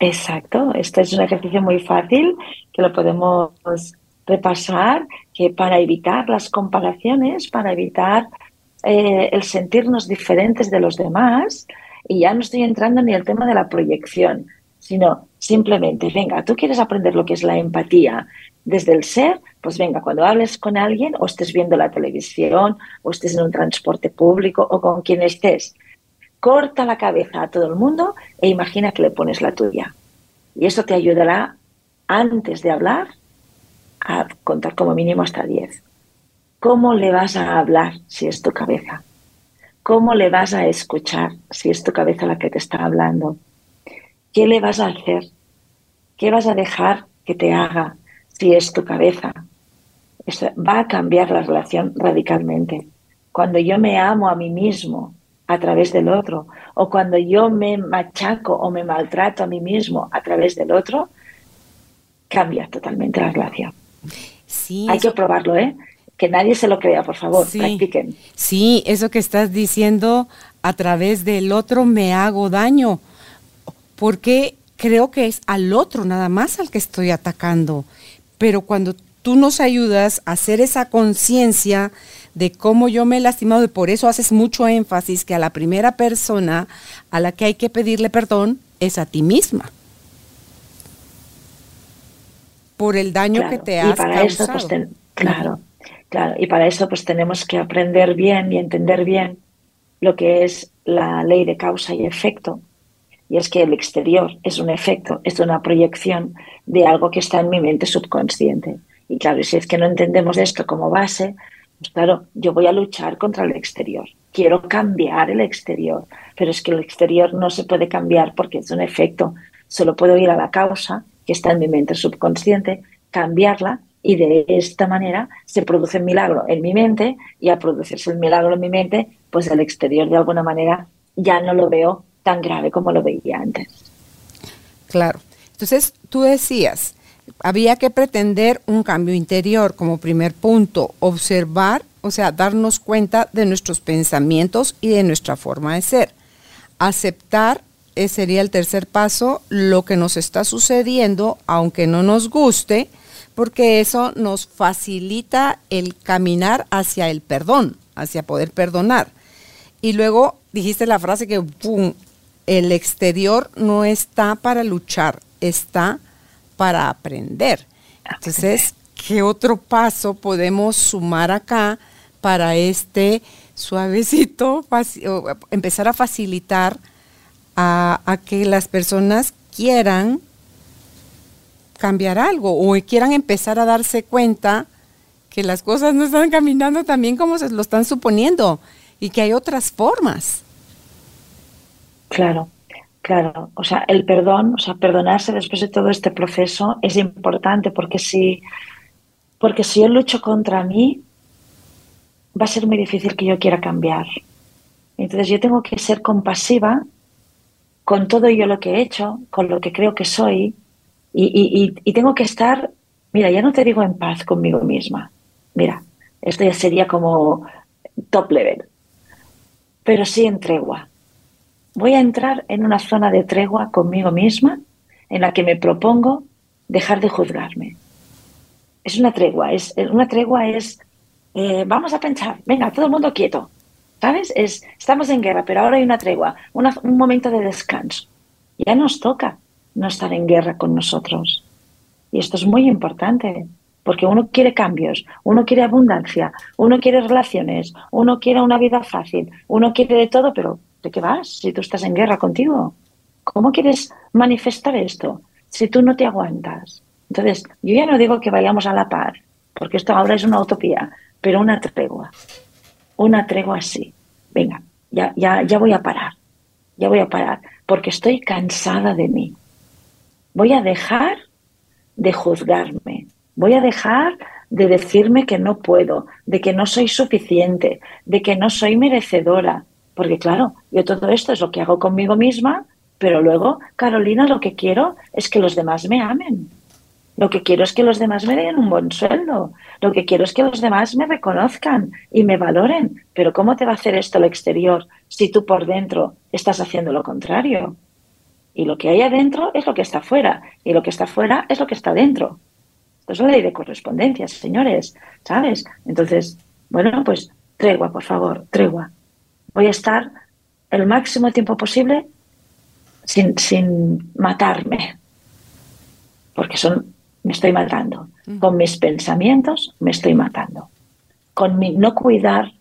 Exacto. Este es un ejercicio muy fácil que lo podemos repasar que para evitar las comparaciones, para evitar eh, el sentirnos diferentes de los demás, y ya no estoy entrando ni el tema de la proyección, sino simplemente, venga, tú quieres aprender lo que es la empatía desde el ser, pues venga, cuando hables con alguien o estés viendo la televisión o estés en un transporte público o con quien estés, corta la cabeza a todo el mundo e imagina que le pones la tuya. Y eso te ayudará antes de hablar a contar como mínimo hasta 10. ¿Cómo le vas a hablar si es tu cabeza? ¿Cómo le vas a escuchar si es tu cabeza la que te está hablando? ¿Qué le vas a hacer? ¿Qué vas a dejar que te haga si es tu cabeza? Eso va a cambiar la relación radicalmente. Cuando yo me amo a mí mismo a través del otro, o cuando yo me machaco o me maltrato a mí mismo a través del otro, cambia totalmente la relación. Sí, Hay que probarlo, ¿eh? Que nadie se lo crea, por favor, practiquen. Sí, eso que estás diciendo, a través del otro me hago daño, porque creo que es al otro nada más al que estoy atacando. Pero cuando tú nos ayudas a hacer esa conciencia de cómo yo me he lastimado y por eso haces mucho énfasis que a la primera persona a la que hay que pedirle perdón es a ti misma por el daño que te has y para Eso, pues, claro, claro. Y para eso pues tenemos que aprender bien y entender bien lo que es la ley de causa y efecto. Y es que el exterior es un efecto, es una proyección de algo que está en mi mente subconsciente. Y claro, si es que no entendemos esto como base, pues claro, yo voy a luchar contra el exterior. Quiero cambiar el exterior, pero es que el exterior no se puede cambiar porque es un efecto. Solo puedo ir a la causa que está en mi mente subconsciente, cambiarla y de esta manera se produce un milagro en mi mente y al producirse el milagro en mi mente, pues el exterior de alguna manera ya no lo veo tan grave como lo veía antes. Claro. Entonces, tú decías, había que pretender un cambio interior como primer punto, observar, o sea, darnos cuenta de nuestros pensamientos y de nuestra forma de ser, aceptar sería el tercer paso, lo que nos está sucediendo, aunque no nos guste, porque eso nos facilita el caminar hacia el perdón, hacia poder perdonar. Y luego dijiste la frase que el exterior no está para luchar, está para aprender. Entonces, ¿qué otro paso podemos sumar acá para este suavecito, empezar a facilitar? a, que las personas quieran cambiar algo o quieran empezar a darse cuenta que las cosas no están caminando tan bien como se lo están suponiendo y que hay otras formas. Claro, claro. O sea, el perdón, o sea, perdonarse después de todo este proceso es importante porque si, porque si yo lucho contra mí, va a ser muy difícil que yo quiera cambiar. Entonces yo tengo que ser compasiva con todo yo lo que he hecho, con lo que creo que soy, y, tengo que estar, mira, ya no te digo en paz conmigo misma, mira, esto ya sería como top level, pero sí en tregua. Voy a entrar en una zona de tregua conmigo misma en la que me propongo dejar de juzgarme. Es una tregua, es, una tregua es, eh, vamos a pensar, venga, todo el mundo quieto, ¿Sabes? Es, estamos en guerra, pero ahora hay una tregua, un momento de descanso. Ya nos toca no estar en guerra con nosotros. Y esto es muy importante, porque uno quiere cambios, uno quiere abundancia, uno quiere relaciones, uno quiere una vida fácil, uno quiere de todo, pero ¿de qué vas si tú estás en guerra contigo? ¿Cómo quieres manifestar esto si tú no te aguantas? Entonces, yo ya no digo que vayamos a la paz, porque esto ahora es una utopía, pero una tregua, una tregua así. Venga, ya, ya, ya voy a parar, ya voy a parar, porque estoy cansada de mí. Voy a dejar de juzgarme, voy a dejar de decirme que no puedo, de que no soy suficiente, de que no soy merecedora, porque claro, yo todo esto es lo que hago conmigo misma, pero luego, Carolina, lo que quiero es que los demás me amen. Lo que quiero es que los demás me den un buen sueldo. Lo que quiero es que los demás me reconozcan y me valoren. Pero ¿cómo te va a hacer esto el exterior si tú por dentro estás haciendo lo contrario? Y lo que hay adentro es lo que está fuera. Y lo que está fuera es lo que está dentro. Esto es la ley de correspondencia, señores. ¿Sabes? Entonces, bueno, pues tregua, por favor, tregua. Voy a estar el máximo tiempo posible sin, sin matarme. Porque son me estoy matando. Con mis pensamientos me estoy matando. Con mi no cuidar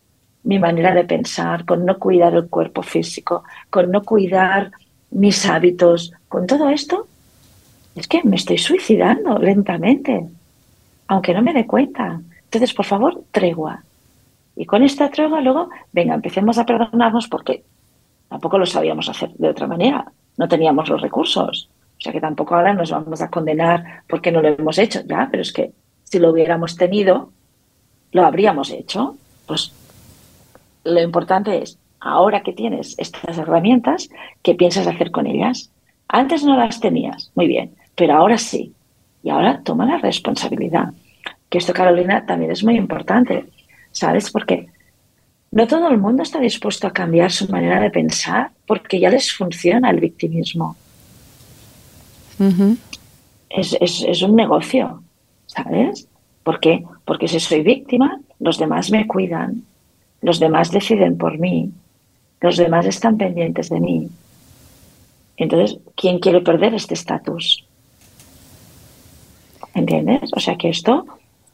mi manera de pensar, con no cuidar el cuerpo físico, con no cuidar mis hábitos, con todo esto, es que me estoy suicidando lentamente, aunque no me dé cuenta. Entonces, por favor, tregua. Y con esta tregua luego, venga, empecemos a perdonarnos porque tampoco lo sabíamos hacer de otra manera, no teníamos los recursos. O sea que tampoco ahora nos vamos a condenar porque no lo hemos hecho, ya, pero es que si lo hubiéramos tenido, lo habríamos hecho. Pues lo importante es, ahora que tienes estas herramientas, ¿qué piensas hacer con ellas? Antes no las tenías, muy bien, pero ahora sí. Y ahora toma la responsabilidad. Que esto, Carolina, también es muy importante, ¿sabes? Porque no todo el mundo está dispuesto a cambiar su manera de pensar porque ya les funciona el victimismo es, un negocio, ¿sabes? ¿Por qué? Porque si soy víctima, los demás me cuidan, los demás deciden por mí, los demás están pendientes de mí. Entonces, ¿quién quiere perder este estatus? ¿Entiendes? O sea que esto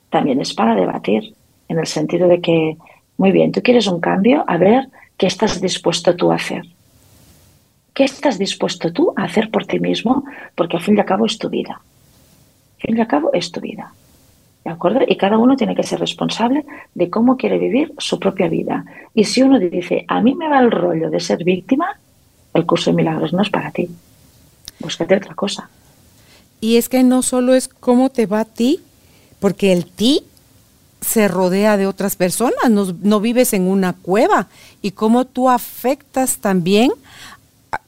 también es para debatir, en el sentido de que, muy bien, tú quieres un cambio, a ver qué estás dispuesto tú a hacer. ¿Qué estás dispuesto tú a hacer por ti mismo? Porque al fin y al cabo es tu vida. Al fin y al cabo es tu vida. ¿De acuerdo? Y cada uno tiene que ser responsable de cómo quiere vivir su propia vida. Y si uno dice, a mí me va el rollo de ser víctima, el curso de milagros no es para ti. Búscate otra cosa. Y es que no solo es cómo te va a ti, porque el ti se rodea de otras personas, no, no vives en una cueva. Y cómo tú afectas también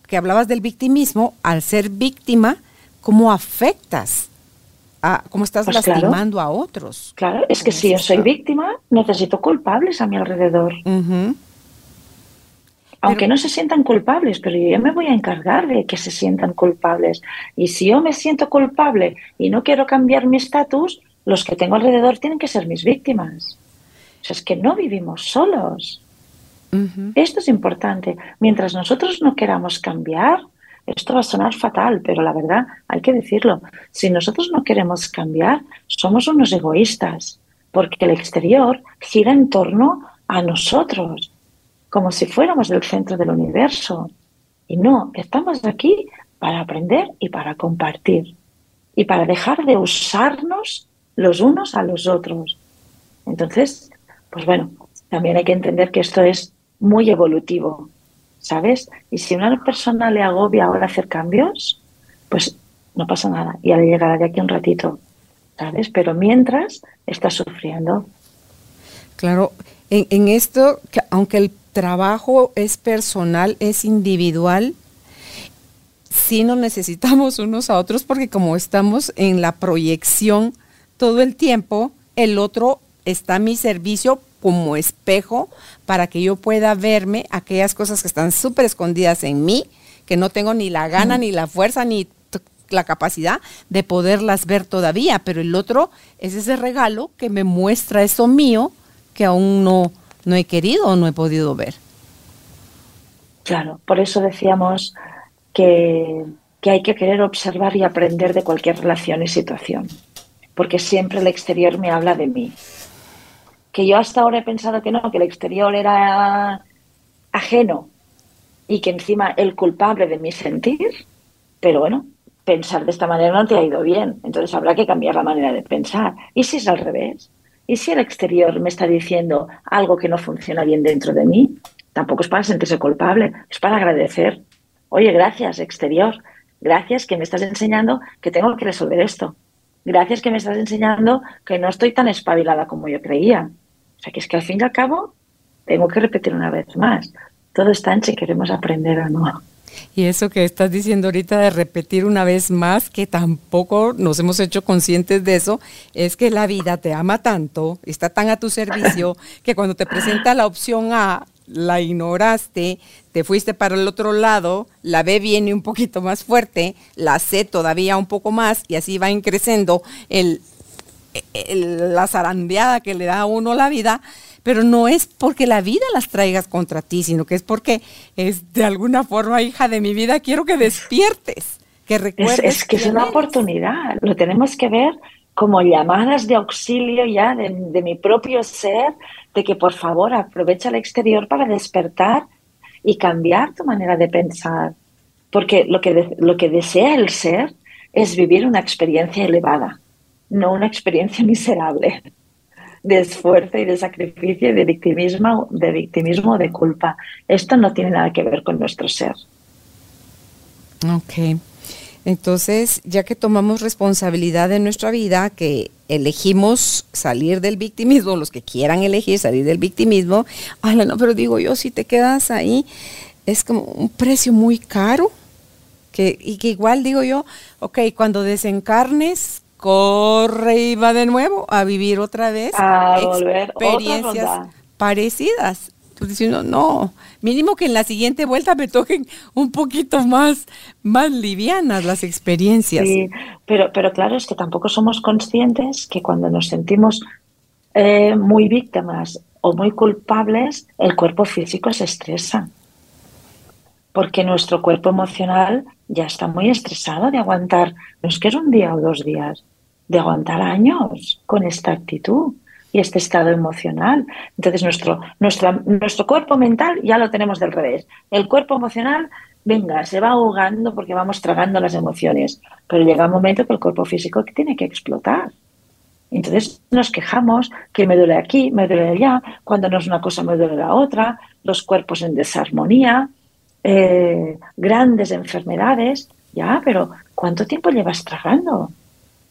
que hablabas del victimismo, al ser víctima, ¿cómo afectas? A, ¿Cómo estás pues lastimando a otros? Claro, es que si yo soy víctima, necesito culpables a mi alrededor. Aunque no se sientan culpables, pero yo me voy a encargar de que se sientan culpables. Y si yo me siento culpable y no quiero cambiar mi estatus, los que tengo alrededor tienen que ser mis víctimas. O sea, es que no vivimos solos. Esto es importante. Mientras nosotros no queramos cambiar, esto va a sonar fatal, pero la verdad hay que decirlo. Si nosotros no queremos cambiar, somos unos egoístas, porque el exterior gira en torno a nosotros, como si fuéramos del centro del universo. Y no, estamos aquí para aprender y para compartir, y para dejar de usarnos los unos a los otros. Entonces, pues bueno, también hay que entender que esto es muy evolutivo, ¿sabes? Y si a una persona le agobia ahora hacer cambios, pues no pasa nada, ya le llegará de aquí un ratito, ¿sabes? Pero mientras está sufriendo. Claro, en, esto, aunque el trabajo es personal, es individual, sí nos necesitamos unos a otros porque como estamos en la proyección todo el tiempo, el otro está a mi servicio como espejo para que yo pueda verme aquellas cosas que están súper escondidas en mí, que no tengo ni la gana, ni la fuerza, ni la capacidad de poderlas ver todavía, pero el otro es ese regalo que me muestra eso mío que aún no, no he querido o no he podido ver. Claro, por eso decíamos que, que hay que querer observar y aprender de cualquier relación y situación, porque siempre el exterior me habla de mí. Que yo hasta ahora he pensado que no, que el exterior era ajeno y que encima el culpable de mi sentir, pero bueno, pensar de esta manera no te ha ido bien, entonces habrá que cambiar la manera de pensar. ¿Y si es al revés? ¿Y si el exterior me está diciendo algo que no funciona bien dentro de mí? Tampoco es para sentirse culpable, es para agradecer. Oye, gracias, exterior. Gracias que me estás enseñando que tengo que resolver esto. Gracias que me estás enseñando que no estoy tan espabilada como yo creía. O sea, que es que al fin y al cabo tengo que repetir una vez más. Todo está en si queremos aprender o no. Y eso que estás diciendo ahorita de repetir una vez más, que tampoco nos hemos hecho conscientes de eso, es que la vida te ama tanto, está tan a tu servicio, que cuando te presenta la opción A, la ignoraste, te fuiste para el otro lado, la B viene un poquito más fuerte, la C todavía un poco más, y así va creciendo el, la zarandeada que le da a uno la vida pero no es porque la vida las traigas contra ti, sino que es porque es de alguna forma, hija de mi vida, quiero que despiertes, que recuerdes. Es, que es una oportunidad, lo tenemos que ver como llamadas de auxilio ya de, mi propio ser, de que por favor aprovecha el exterior para despertar y cambiar tu manera de pensar. Porque lo que, lo que desea el ser es vivir una experiencia elevada, no una experiencia [LAUGHS] miserable de esfuerzo y de sacrificio y de victimismo, de victimismo de culpa. Esto no tiene nada que ver con nuestro ser. Ok. Entonces, ya que tomamos responsabilidad de nuestra vida, que elegimos salir del victimismo, los que quieran elegir salir del victimismo, ay, no, pero digo yo, si te quedas ahí, es como un precio muy caro, que, y que igual digo yo, ok, cuando desencarnes, corre y va de nuevo a vivir otra vez a volver experiencias parecidas. Pues diciendo, no, mínimo que en la siguiente vuelta me toquen un poquito más, más livianas las experiencias. Sí, pero, claro, es que tampoco somos conscientes que cuando nos sentimos eh, muy víctimas o muy culpables, el cuerpo físico se estresa. Porque nuestro cuerpo emocional ya está muy estresado de aguantar, no es que es un día o dos días, de aguantar años con esta actitud y este estado emocional. Entonces nuestro, nuestro cuerpo mental ya lo tenemos del revés. El cuerpo emocional, venga, se va ahogando porque vamos tragando las emociones, pero llega un momento que el cuerpo físico tiene que explotar. Entonces nos quejamos que me duele aquí, me duele allá, cuando no es una cosa me duele la otra, los cuerpos en desarmonía, eh, grandes enfermedades, ya, pero ¿cuánto tiempo llevas tragando?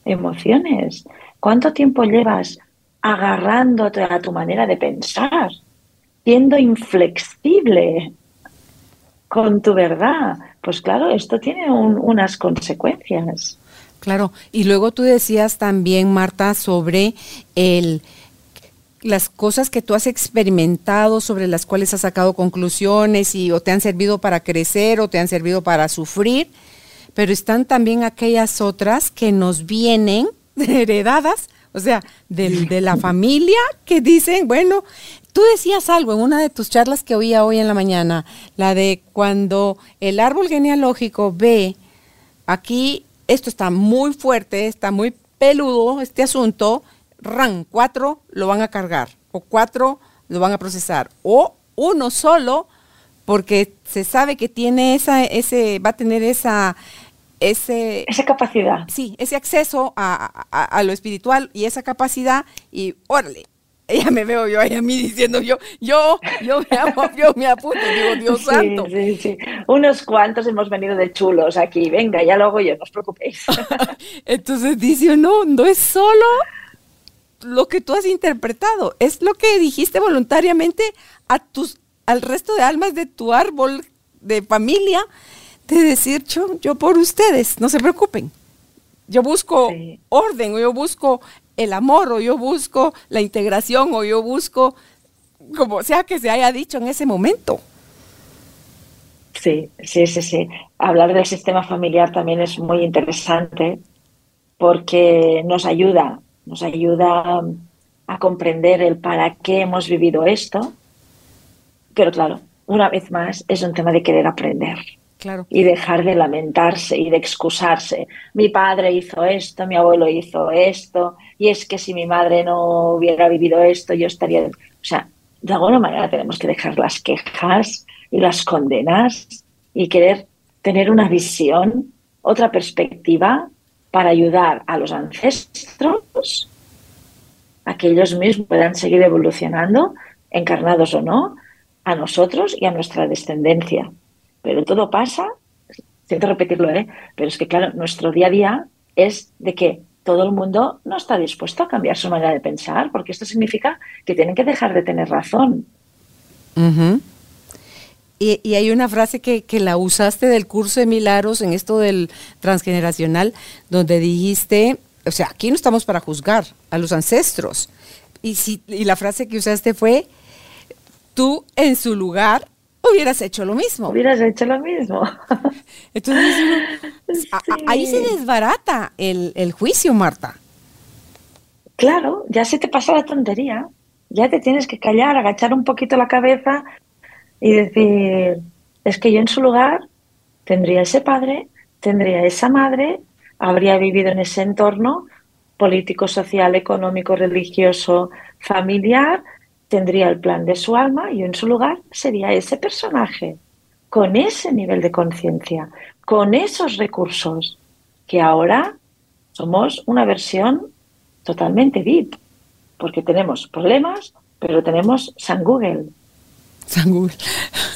emociones? ¿Cuánto tiempo llevas agarrándote a tu manera de pensar, siendo inflexible con tu verdad? Pues claro, esto tiene unas consecuencias. Claro, y luego tú decías también, Marta, sobre el las cosas que tú has experimentado, sobre las cuales has sacado conclusiones y o te han servido para crecer o te han servido para sufrir pero están también aquellas otras que nos vienen [LAUGHS] heredadas, o sea, de la familia, que dicen, bueno, tú decías algo en una de tus charlas que oía hoy en la mañana, la de cuando el árbol genealógico ve, aquí esto está muy fuerte, está muy peludo este asunto, ran, cuatro lo van a cargar, o cuatro lo van a procesar, o uno solo, porque se sabe que tiene esa, ese, va a tener esa, ese, esa capacidad. Sí, ese acceso a, lo espiritual y esa capacidad y órale. Ella me veo yo ahí a mí diciendo yo, yo, yo me, [LAUGHS] yo me apunto, digo, Dios santo. Sí, sí. Unos cuantos hemos venido de chulos aquí, venga, ya lo hago yo, no os preocupéis. [LAUGHS] Entonces dice, no, no es solo lo que tú has interpretado, es lo que dijiste voluntariamente a tus, al resto de almas de tu árbol de familia de decir, yo, yo por ustedes, no se preocupen. Yo busco orden, o yo busco el amor, o yo busco la integración, o yo busco, como sea que se haya dicho en ese momento. Sí, sí, sí, sí. Hablar del sistema familiar también es muy interesante porque nos ayuda, nos ayuda a comprender el para qué hemos vivido esto Pero claro, una vez más es un tema de querer aprender. Y dejar de lamentarse y de excusarse. Mi padre hizo esto, mi abuelo hizo esto, y es que si mi madre no hubiera vivido esto, yo estaría. O sea, de alguna manera tenemos que dejar las quejas y las condenas y querer tener una visión, otra perspectiva para ayudar a los ancestros a que ellos mismos puedan seguir evolucionando, encarnados o no, a nosotros y a nuestra descendencia. Pero todo pasa, siento repetirlo, ¿eh? pero es que claro, nuestro día a día es de que todo el mundo no está dispuesto a cambiar su manera de pensar, porque esto significa que tienen que dejar de tener razón. y, hay una frase que, que, la usaste del curso de Milagros en esto del transgeneracional, donde dijiste, o sea, aquí no estamos para juzgar a los ancestros. Y, si, y la frase que usaste fue, tú en su lugar hubieras hecho lo mismo. Hubieras hecho lo mismo. [LAUGHS] Entonces, ahí se desbarata el, el juicio, Marta. Claro, ya se te pasa la tontería. Ya te tienes que callar, agachar un poquito la cabeza y decir, es que yo en su lugar tendría ese padre, tendría esa madre, habría vivido en ese entorno político, social, económico, religioso, familiar, tendría el plan de su alma y en su lugar sería ese personaje, con ese nivel de conciencia, con esos recursos, que ahora somos una versión totalmente VIP, porque tenemos problemas, pero tenemos San Google. San Google.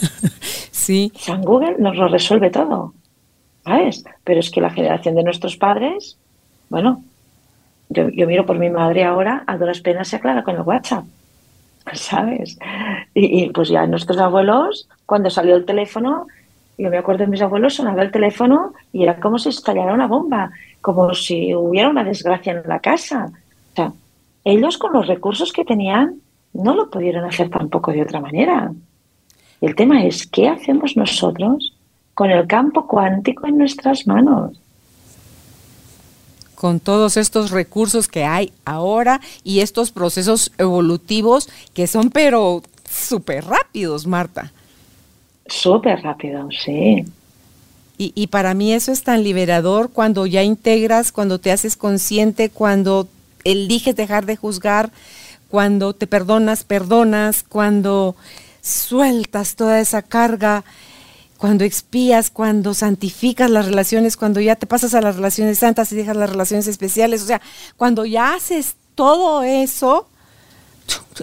[LAUGHS] sí. San Google nos lo resuelve todo. ¿sabes? Pero es que la generación de nuestros padres, bueno, yo, miro por mi madre ahora, a duras penas se aclara con el WhatsApp, [LAUGHS] ¿sabes? Y, pues ya nuestros abuelos, cuando salió el teléfono, yo me acuerdo de mis abuelos, sonaba el teléfono y era como si estallara una bomba, como si hubiera una desgracia en la casa. O sea, ellos con los recursos que tenían no lo pudieron hacer tampoco de otra manera. El tema es, ¿qué hacemos nosotros con el campo cuántico en nuestras manos. Con todos estos recursos que hay ahora y estos procesos evolutivos que son pero súper rápidos, Marta. Súper rápidos, sí. Y, y, para mí eso es tan liberador cuando ya integras, cuando te haces consciente, cuando eliges dejar de juzgar, cuando te perdonas, perdonas, cuando sueltas toda esa carga cuando expías, cuando santificas las relaciones, cuando ya te pasas a las relaciones santas y dejas las relaciones especiales, o sea, cuando ya haces todo eso,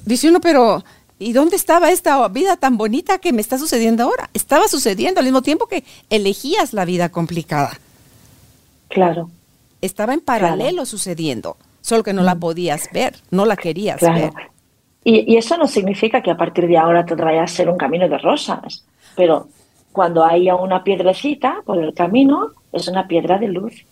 dice uno, pero ¿y dónde estaba esta vida tan bonita que me está sucediendo ahora? Estaba sucediendo al mismo tiempo que elegías la vida complicada. Claro. Estaba en paralelo sucediendo, solo que no la mm. podías ver, no la querías ver. Y, y eso no significa que a partir de ahora te vaya a ser un camino de rosas, pero cuando haya una piedrecita por el camino, es una piedra de luz.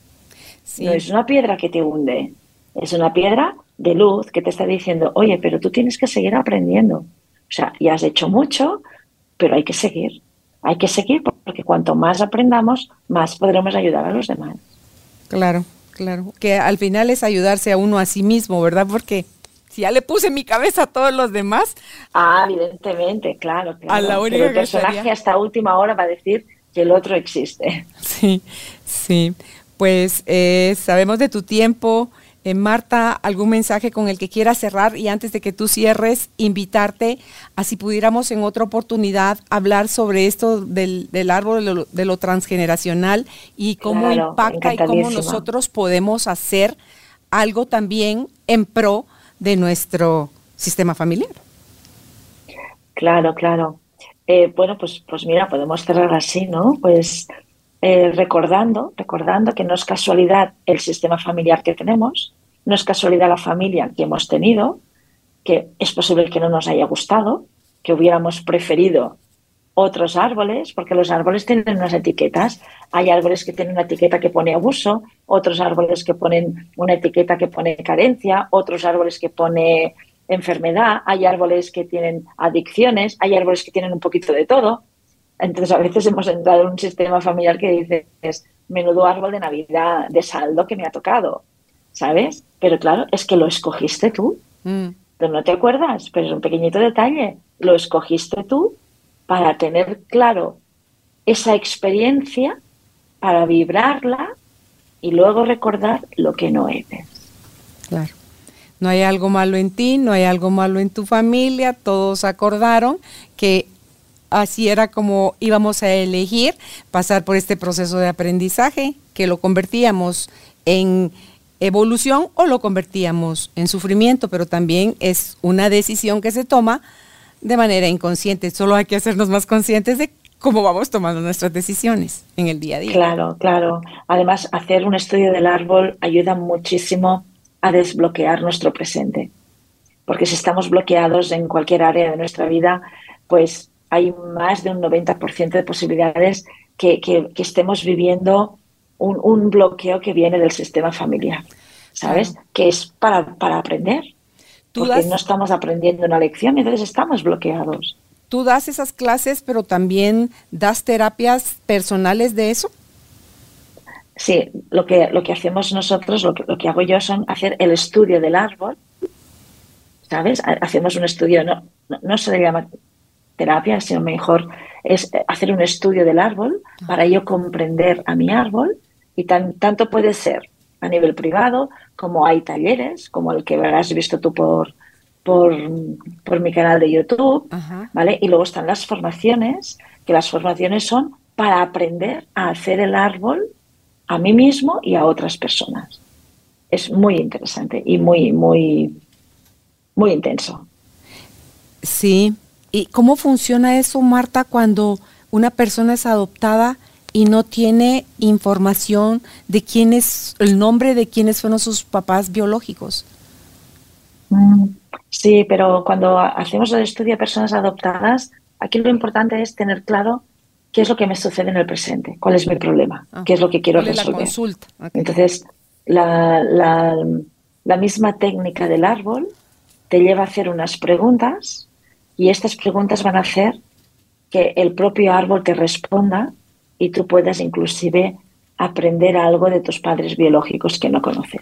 No es una piedra que te hunde, es una piedra de luz que te está diciendo, oye, pero tú tienes que seguir aprendiendo. O sea, ya has hecho mucho, pero hay que seguir. Hay que seguir porque cuanto más aprendamos, más podremos ayudar a los demás. Claro, claro. Que al final es ayudarse a uno a sí mismo, ¿verdad? Porque si ya le puse mi cabeza a todos los demás. Ah, evidentemente, claro, claro. Pero el personaje hasta última hora va a decir que el otro existe. Sí, sí. Pues eh, sabemos de tu tiempo. Eh, Marta, ¿algún mensaje con el que quieras cerrar? Y antes de que tú cierres, invitarte a si pudiéramos en otra oportunidad hablar sobre esto del, árbol de lo, transgeneracional y cómo impacta y cómo nosotros podemos hacer algo también en pro de nuestro sistema familiar. Claro, claro. Eh, bueno, pues, pues mira, podemos cerrar así, ¿no? Pues eh, recordando, recordando que no es casualidad el sistema familiar que tenemos, no es casualidad la familia que hemos tenido, que es posible que no nos haya gustado, que hubiéramos preferido otros árboles, porque los árboles tienen unas etiquetas. Hay árboles que tienen una etiqueta que pone abuso, otros árboles que ponen una etiqueta que pone carencia, otros árboles que pone enfermedad, hay árboles que tienen adicciones, hay árboles que tienen un poquito de todo. Entonces a veces hemos entrado en un sistema familiar que dice, es menudo árbol de Navidad, de saldo que me ha tocado, ¿sabes? Pero claro, es que lo escogiste tú. Mm. Pero no te acuerdas, pero es un pequeñito detalle. Lo escogiste tú para tener claro esa experiencia, para vibrarla y luego recordar lo que no eres. Claro. No hay algo malo en ti, no hay algo malo en tu familia, todos acordaron que así era como íbamos a elegir pasar por este proceso de aprendizaje, que lo convertíamos en evolución o lo convertíamos en sufrimiento, pero también es una decisión que se toma de manera inconsciente. Solo hay que hacernos más conscientes de cómo vamos tomando nuestras decisiones en el día a día. Claro, claro. Además, hacer un estudio del árbol ayuda muchísimo a desbloquear nuestro presente. Porque si estamos bloqueados en cualquier área de nuestra vida, pues hay más de un 90% de posibilidades que, estemos viviendo un, bloqueo que viene del sistema familiar, ¿sabes? Que es para, para aprender. Porque no estamos aprendiendo una lección, entonces estamos bloqueados. ¿Tú das esas clases, pero también das terapias personales de eso? Sí, lo que, lo que hacemos nosotros, lo que, lo que hago yo son hacer el estudio del árbol, ¿sabes? Hacemos un estudio, no, no, se le llama terapia, sino mejor es hacer un estudio del árbol para yo comprender a mi árbol y tan, tanto puede ser a nivel privado como hay talleres, como el que habrás visto tú por, por, por mi canal de YouTube, ¿vale? Y luego están las formaciones, que las formaciones son para aprender a hacer el árbol a mí mismo y a otras personas. Es muy interesante y muy, muy, muy intenso. Sí. ¿Y cómo funciona eso, Marta, cuando una persona es adoptada y no tiene información de quién es, el nombre de quiénes fueron sus papás biológicos? Mm, sí, pero cuando hacemos el estudio de personas adoptadas, aquí lo importante es tener claro qué es lo que me sucede en el presente, cuál es mi problema, ah, qué es lo que quiero resolver. Entonces, la, la, misma técnica del árbol te lleva a hacer unas preguntas y estas preguntas van a hacer que el propio árbol te responda y tú puedas inclusive aprender algo de tus padres biológicos que no conoces.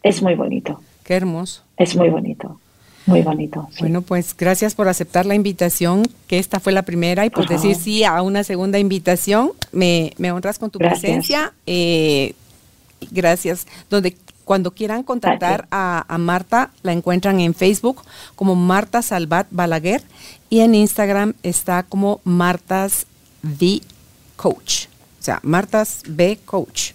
Es muy bonito. Qué hermoso. Es muy bonito. Muy bonito. Bueno, pues gracias por aceptar la invitación, que esta fue la primera, y por, decir sí a una segunda invitación. Me, honras con tu presencia. Eh, gracias. Donde cuando quieran contactar a, Marta, la encuentran en Facebook como Marta Salvat Balaguer y en Instagram está como Martas V Coach. O sea, Martas B Coach.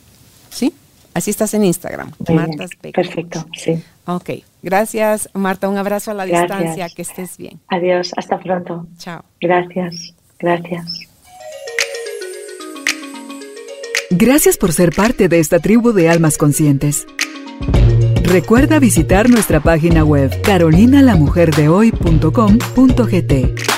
¿Sí? Así estás en Instagram. Martas B Perfecto, sí. Ok, gracias Marta, un abrazo a la distancia, que estés bien. Adiós, hasta pronto. Chao. Gracias, gracias. Gracias por ser parte de esta tribu de almas conscientes. Recuerda visitar nuestra página web carolinalamujerdehoy.com.gt